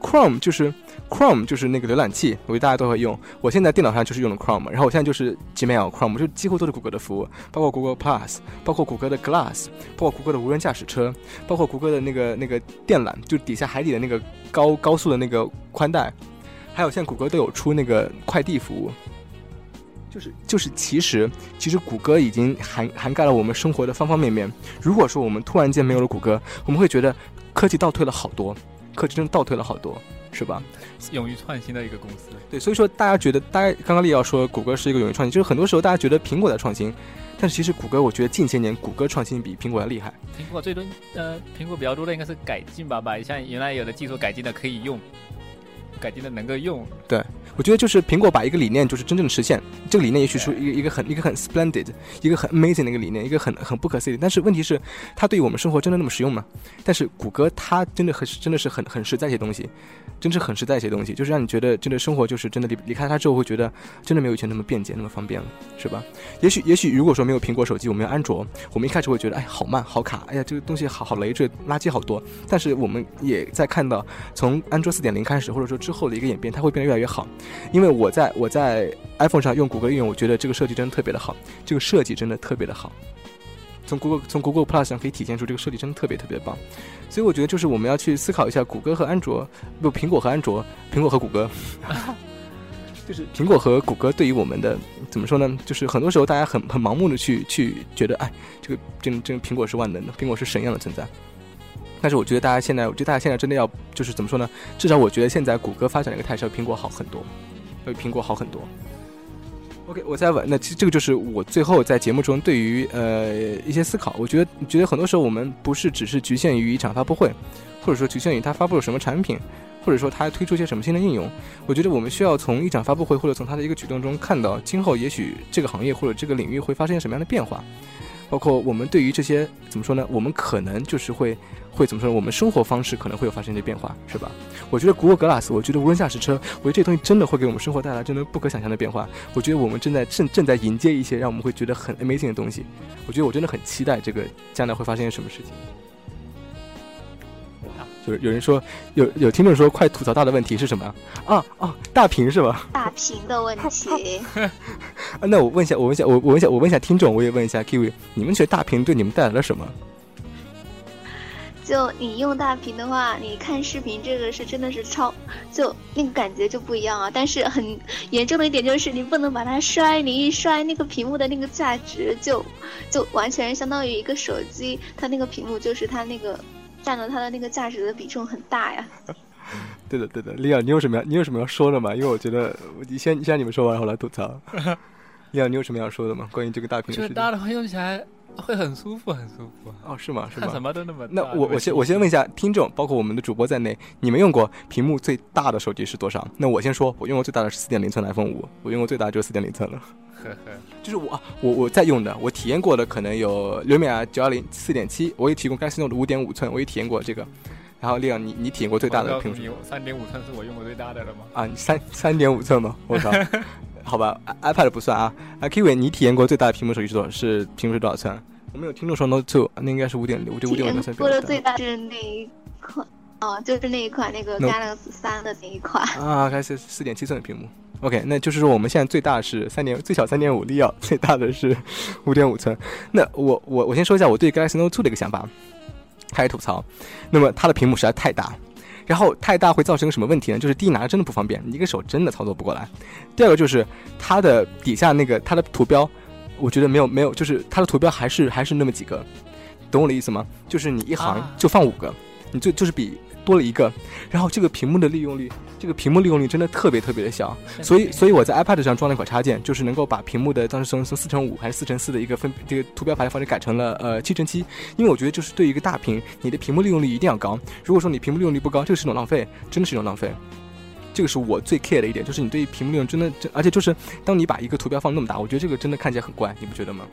Chrome 就是 Chrome 就是那个浏览器，我觉得大家都会用。我现在电脑上就是用的 Chrome，然后我现在就是 Gmail Chrome，就几乎都是谷歌的服务，包括谷歌 Plus，包括谷歌的 Glass，包括谷歌的无人驾驶车，包括谷歌的那个那个电缆，就底下海底的那个高高速的那个宽带，还有现在谷歌都有出那个快递服务。就是就是，其实其实谷歌已经涵涵盖了我们生活的方方面面。如果说我们突然间没有了谷歌，我们会觉得科技倒退了好多。科技真的倒退了好多，是吧？勇于创新的一个公司。对，所以说大家觉得，大家刚刚丽瑶说谷歌是一个勇于创新，就是很多时候大家觉得苹果在创新，但是其实谷歌，我觉得近些年谷歌创新比苹果要厉害。苹果最多，呃，苹果比较多的应该是改进吧，把像原来有的技术改进的可以用。改进的能够用，对我觉得就是苹果把一个理念就是真正的实现，这个理念也许是一个一个很一个很 splendid，一个很 amazing 的一个理念，一个很很不可思议。但是问题是，它对于我们生活真的那么实用吗？但是谷歌它真的很真的是很很实在一些东西，真是很实在一些东西，就是让你觉得真的生活就是真的离离开它之后会觉得真的没有以前那么便捷那么方便了，是吧？也许也许如果说没有苹果手机，我们有安卓，我们一开始会觉得哎好慢好卡，哎呀这个东西好好累赘，垃圾好多。但是我们也在看到从安卓四点零开始，或者说之后的一个演变，它会变得越来越好。因为我在我在 iPhone 上用谷歌应用，我觉得这个设计真的特别的好，这个设计真的特别的好。从 Google 从 Google Plus 上可以体现出这个设计真的特别特别的棒。所以我觉得就是我们要去思考一下，谷歌和安卓，不苹果和安卓，苹果和谷歌，就是苹果和谷歌对于我们的怎么说呢？就是很多时候大家很很盲目的去去觉得，哎，这个这这个苹果是万能的，苹果是神一样的存在。但是我觉得大家现在，我觉得大家现在真的要，就是怎么说呢？至少我觉得现在谷歌发展的一个态势，比苹果好很多，要比苹果好很多。OK，我再问，那其实这个就是我最后在节目中对于呃一些思考。我觉得，觉得很多时候我们不是只是局限于一场发布会，或者说局限于它发布了什么产品，或者说它推出一些什么新的应用。我觉得我们需要从一场发布会或者从它的一个举动中看到，今后也许这个行业或者这个领域会发生什么样的变化。包括我们对于这些怎么说呢？我们可能就是会会怎么说？我们生活方式可能会有发生一些变化，是吧？我觉得 Google Glass，我觉得无人驾驶车，我觉得这东西真的会给我们生活带来真的不可想象的变化。我觉得我们正在正正在迎接一些让我们会觉得很 amazing 的东西。我觉得我真的很期待这个将来会发生些什么事情。就是有人说，有有听众说，快吐槽大的问题是什么？啊啊，大屏是吧？大屏的问题。那我问一下，我问一下，我我问一下，我问一下听众，我也问一下 Kiwi，你们觉得大屏对你们带来了什么？就你用大屏的话，你看视频这个是真的是超，就那个感觉就不一样啊。但是很严重的一点就是你不能把它摔，你一摔那个屏幕的那个价值就就完全相当于一个手机，它那个屏幕就是它那个。占了它的那个价值的比重很大呀。对的，对的，李阳，你有什么要你有什么要说的吗？因为我觉得，你先先你们说完，然后来吐槽。李阳，你有什么要说的吗？关于这个大屏？就是大的话用起来 会很舒服，很舒服。哦，是吗？是吗？什么都那么……那我我先我先问一下听众，包括我们的主播在内，你们用过屏幕最大的手机是多少？那我先说，我用过最大的是四点零寸的 iPhone 五，我用过最大的就是四点零寸了。呵呵，就是我我我在用的，我体验过的可能有刘米啊九二零四点七，我也提供 Galaxy Note 五点五寸，我也体验过这个。然后利奥，你你体验过最大的屏幕？三点五寸是我用过最大的了吗？啊，三三点五寸吗？我靠，好吧，iPad 不算啊。啊，Kiwi，你体验过最大的屏幕手机是多少？是屏幕是多少寸？我们有听众说 Note Two，那应该是五点六，就五点五寸。过的最大是那一款，哦，就是那一款那个 Galaxy 三的那一款。啊，该是四点七寸的屏幕。OK，那就是说我们现在最大是三点，最小三点五，利奥最大的是五点五寸。那我我我先说一下我对 Galaxy Note Two 的一个想法。开始吐槽，那么它的屏幕实在太大，然后太大会造成个什么问题呢？就是第一拿着真的不方便，你一个手真的操作不过来。第二个就是它的底下那个它的图标，我觉得没有没有，就是它的图标还是还是那么几个，懂我的意思吗？就是你一行就放五个，你就就是比。多了一个，然后这个屏幕的利用率，这个屏幕利用率真的特别特别的小，所以所以我在 iPad 上装了一款插件，就是能够把屏幕的当时从从四乘五还是四乘四的一个分这个图标排列方式改成了呃七乘七，因为我觉得就是对于一个大屏，你的屏幕利用率一定要高。如果说你屏幕利用率不高，这个是一种浪费，真的是一种浪费。这个是我最 care 的一点，就是你对于屏幕利用真的，真而且就是当你把一个图标放那么大，我觉得这个真的看起来很怪，你不觉得吗？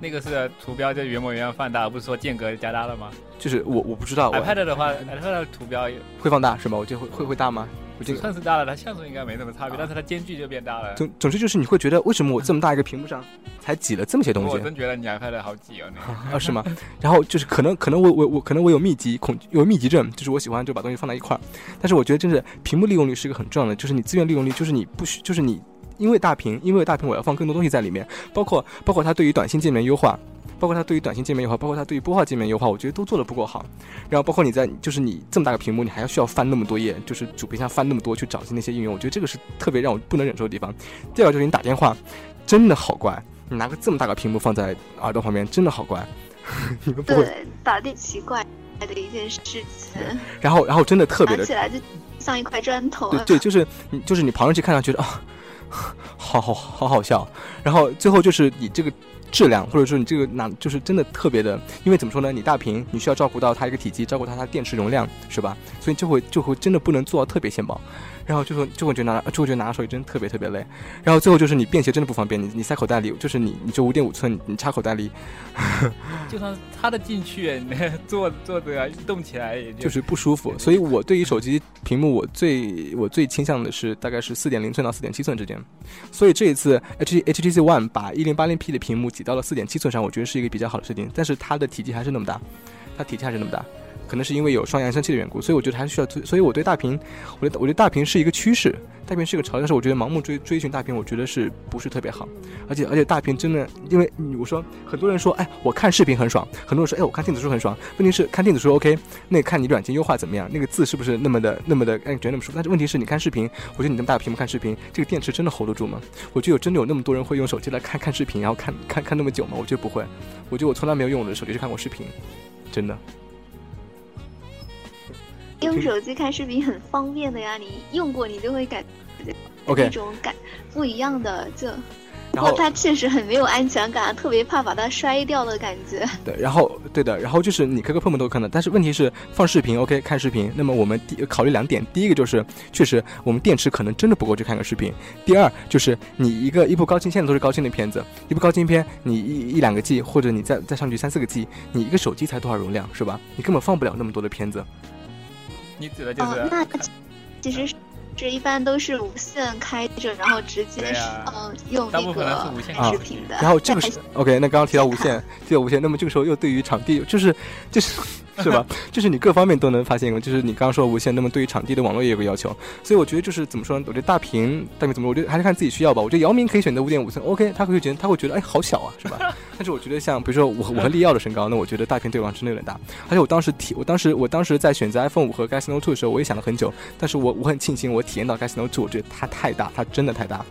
那个是图标就原模原样放大，不是说间隔加大了吗？就是我我不知道。iPad 的话，iPad 的图标会放大是吗？我觉得会会会大吗？尺寸是大了，它像素应该没什么差别，但是它间距就变大了。总总之就是你会觉得，为什么我这么大一个屏幕上才挤了这么些东西？我真觉得你 iPad 好挤哦，那啊 是吗？然后就是可能可能我我我可能我有密集恐有密集症，就是我喜欢就把东西放在一块儿。但是我觉得真是屏幕利用率是一个很重要的，就是你资源利用率，就是你不需就是你因为大屏，因为大屏我要放更多东西在里面，包括包括它对于短信界面优化。包括它对于短信界面优化，包括它对于播放界面优化，我觉得都做的不够好。然后包括你在，就是你这么大个屏幕，你还要需要翻那么多页，就是主屏上翻那么多去找那些应用，我觉得这个是特别让我不能忍受的地方。第二个就是你打电话，真的好怪，你拿个这么大个屏幕放在耳朵旁边，真的好怪。你们不会打电奇怪的一件事情。然后，然后真的特别的，起来就像一块砖头。对对，就是你，就是你旁人去看上去啊，好好好好笑。然后最后就是你这个。质量，或者说你这个拿就是真的特别的，因为怎么说呢？你大屏，你需要照顾到它一个体积，照顾它它电池容量，是吧？所以就会就会真的不能做到特别纤薄。然后就说就会觉得拿就会觉得拿手机真的特别特别累，然后最后就是你便携真的不方便，你你塞口袋里就是你你就五点五寸，你插口袋里，就算插得进去，你坐坐着动起来也就是不舒服。所以我对于手机屏幕，我最我最倾向的是大概是四点零寸到四点七寸之间。所以这一次 H HTC One 把一零八零 P 的屏幕挤到了四点七寸上，我觉得是一个比较好的设定。但是它的体积还是那么大，它体积还是那么大。可能是因为有双扬声器的缘故，所以我觉得还是需要。所以我对大屏，我觉得我觉得大屏是一个趋势，大屏是一个潮。但是我觉得盲目追追寻大屏，我觉得是不是特别好？而且而且大屏真的，因为我说很多人说，哎，我看视频很爽；很多人说，哎，我看电子书很爽。问题是看电子书 OK，那看你软件优化怎么样？那个字是不是那么的那么的哎觉得那么舒服？但是问题是你看视频，我觉得你那么大屏幕看视频，这个电池真的 hold 得住吗？我觉得有真的有那么多人会用手机来看看视频，然后看看看那么久吗？我觉得不会。我觉得我从来没有用我的手机去看过视频，真的。用手机看视频很方便的呀，你用过你就会感觉那种感不一样的，就然后它确实很没有安全感，特别怕把它摔掉的感觉。对，然后对的，然后就是你磕磕碰碰都可能，但是问题是放视频 OK 看视频，那么我们第考虑两点，第一个就是确实我们电池可能真的不够去看个视频，第二就是你一个一部高清现在都是高清的片子，一部高清片你一一两个 G 或者你再再上去三四个 G，你一个手机才多少容量是吧？你根本放不了那么多的片子。你指的就是那其实是一般都是无线开着，然后直接嗯用那个看视频的。然后这个是 OK，那刚刚提到无线，提到无线，那么这个时候又对于场地就是就是。是吧？就是你各方面都能发现，就是你刚刚说无线，那么对于场地的网络也有个要求，所以我觉得就是怎么说呢？我觉得大屏大屏怎么说？我觉得还是看自己需要吧。我觉得姚明可以选择五点五寸，OK，他会觉得他会觉得哎好小啊，是吧？但是我觉得像比如说我我和利奥的身高，那我觉得大屏对我真的有点大。而且我当时体，我当时我当时在选择 iPhone 五和 Galaxy Note 2的时候，我也想了很久，但是我我很庆幸我体验到 Galaxy Note 2，我觉得它太大，它真的太大。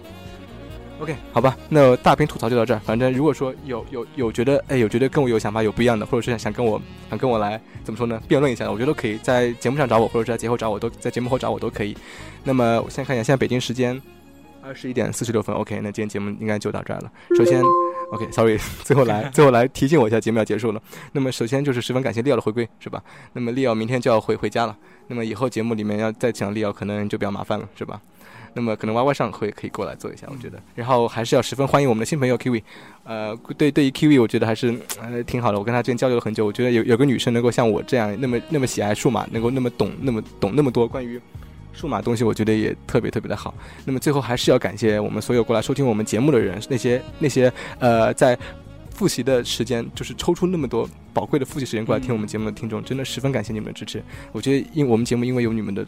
OK，好吧，那大屏吐槽就到这儿。反正如果说有有有觉得哎有觉得跟我有想法有不一样的，或者是想跟我想跟我来怎么说呢辩论一下，我觉得都可以在节目上找我，或者是在节后找我，都在节目后找我都可以。那么我先看一下，现在北京时间二十一点四十六分。OK，那今天节目应该就到这儿了。首先，OK，Sorry，最后来最后来提醒我一下，节目要结束了。那么首先就是十分感谢利奥的回归，是吧？那么利奥明天就要回回家了。那么以后节目里面要再讲利奥，可能就比较麻烦了，是吧？那么可能 Y Y 上会可以过来做一下，我觉得。然后还是要十分欢迎我们的新朋友 Kiwi，呃，对对于 Kiwi 我觉得还是挺好的。我跟他之间交流了很久，我觉得有有个女生能够像我这样那么那么喜爱数码，能够那么懂那么懂那么多关于数码东西，我觉得也特别特别的好。那么最后还是要感谢我们所有过来收听我们节目的人，那些那些呃在。复习的时间就是抽出那么多宝贵的复习时间过来听我们节目的听众，真的十分感谢你们的支持。我觉得，因我们节目因为有你们的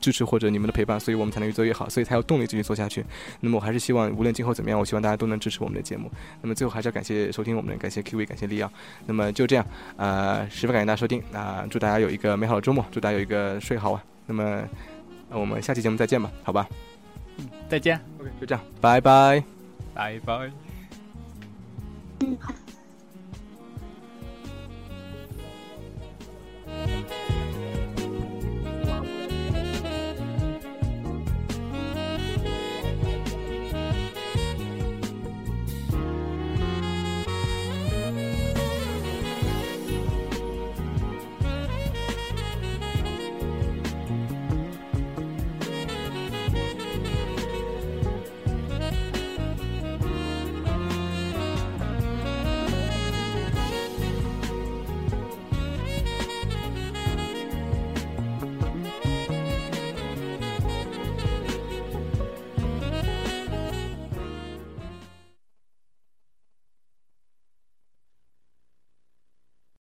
支持或者你们的陪伴，所以我们才能越做越好，所以才有动力继续做下去。那么，我还是希望，无论今后怎么样，我希望大家都能支持我们的节目。那么，最后还是要感谢收听我们的，感谢 Q V，感谢利奥。那么就这样，呃，十分感谢大家收听，那祝大家有一个美好的周末，祝大家有一个睡好啊。那么，我们下期节目再见吧，好吧？嗯，再见。OK，就这样，拜拜，拜拜。嗯，好。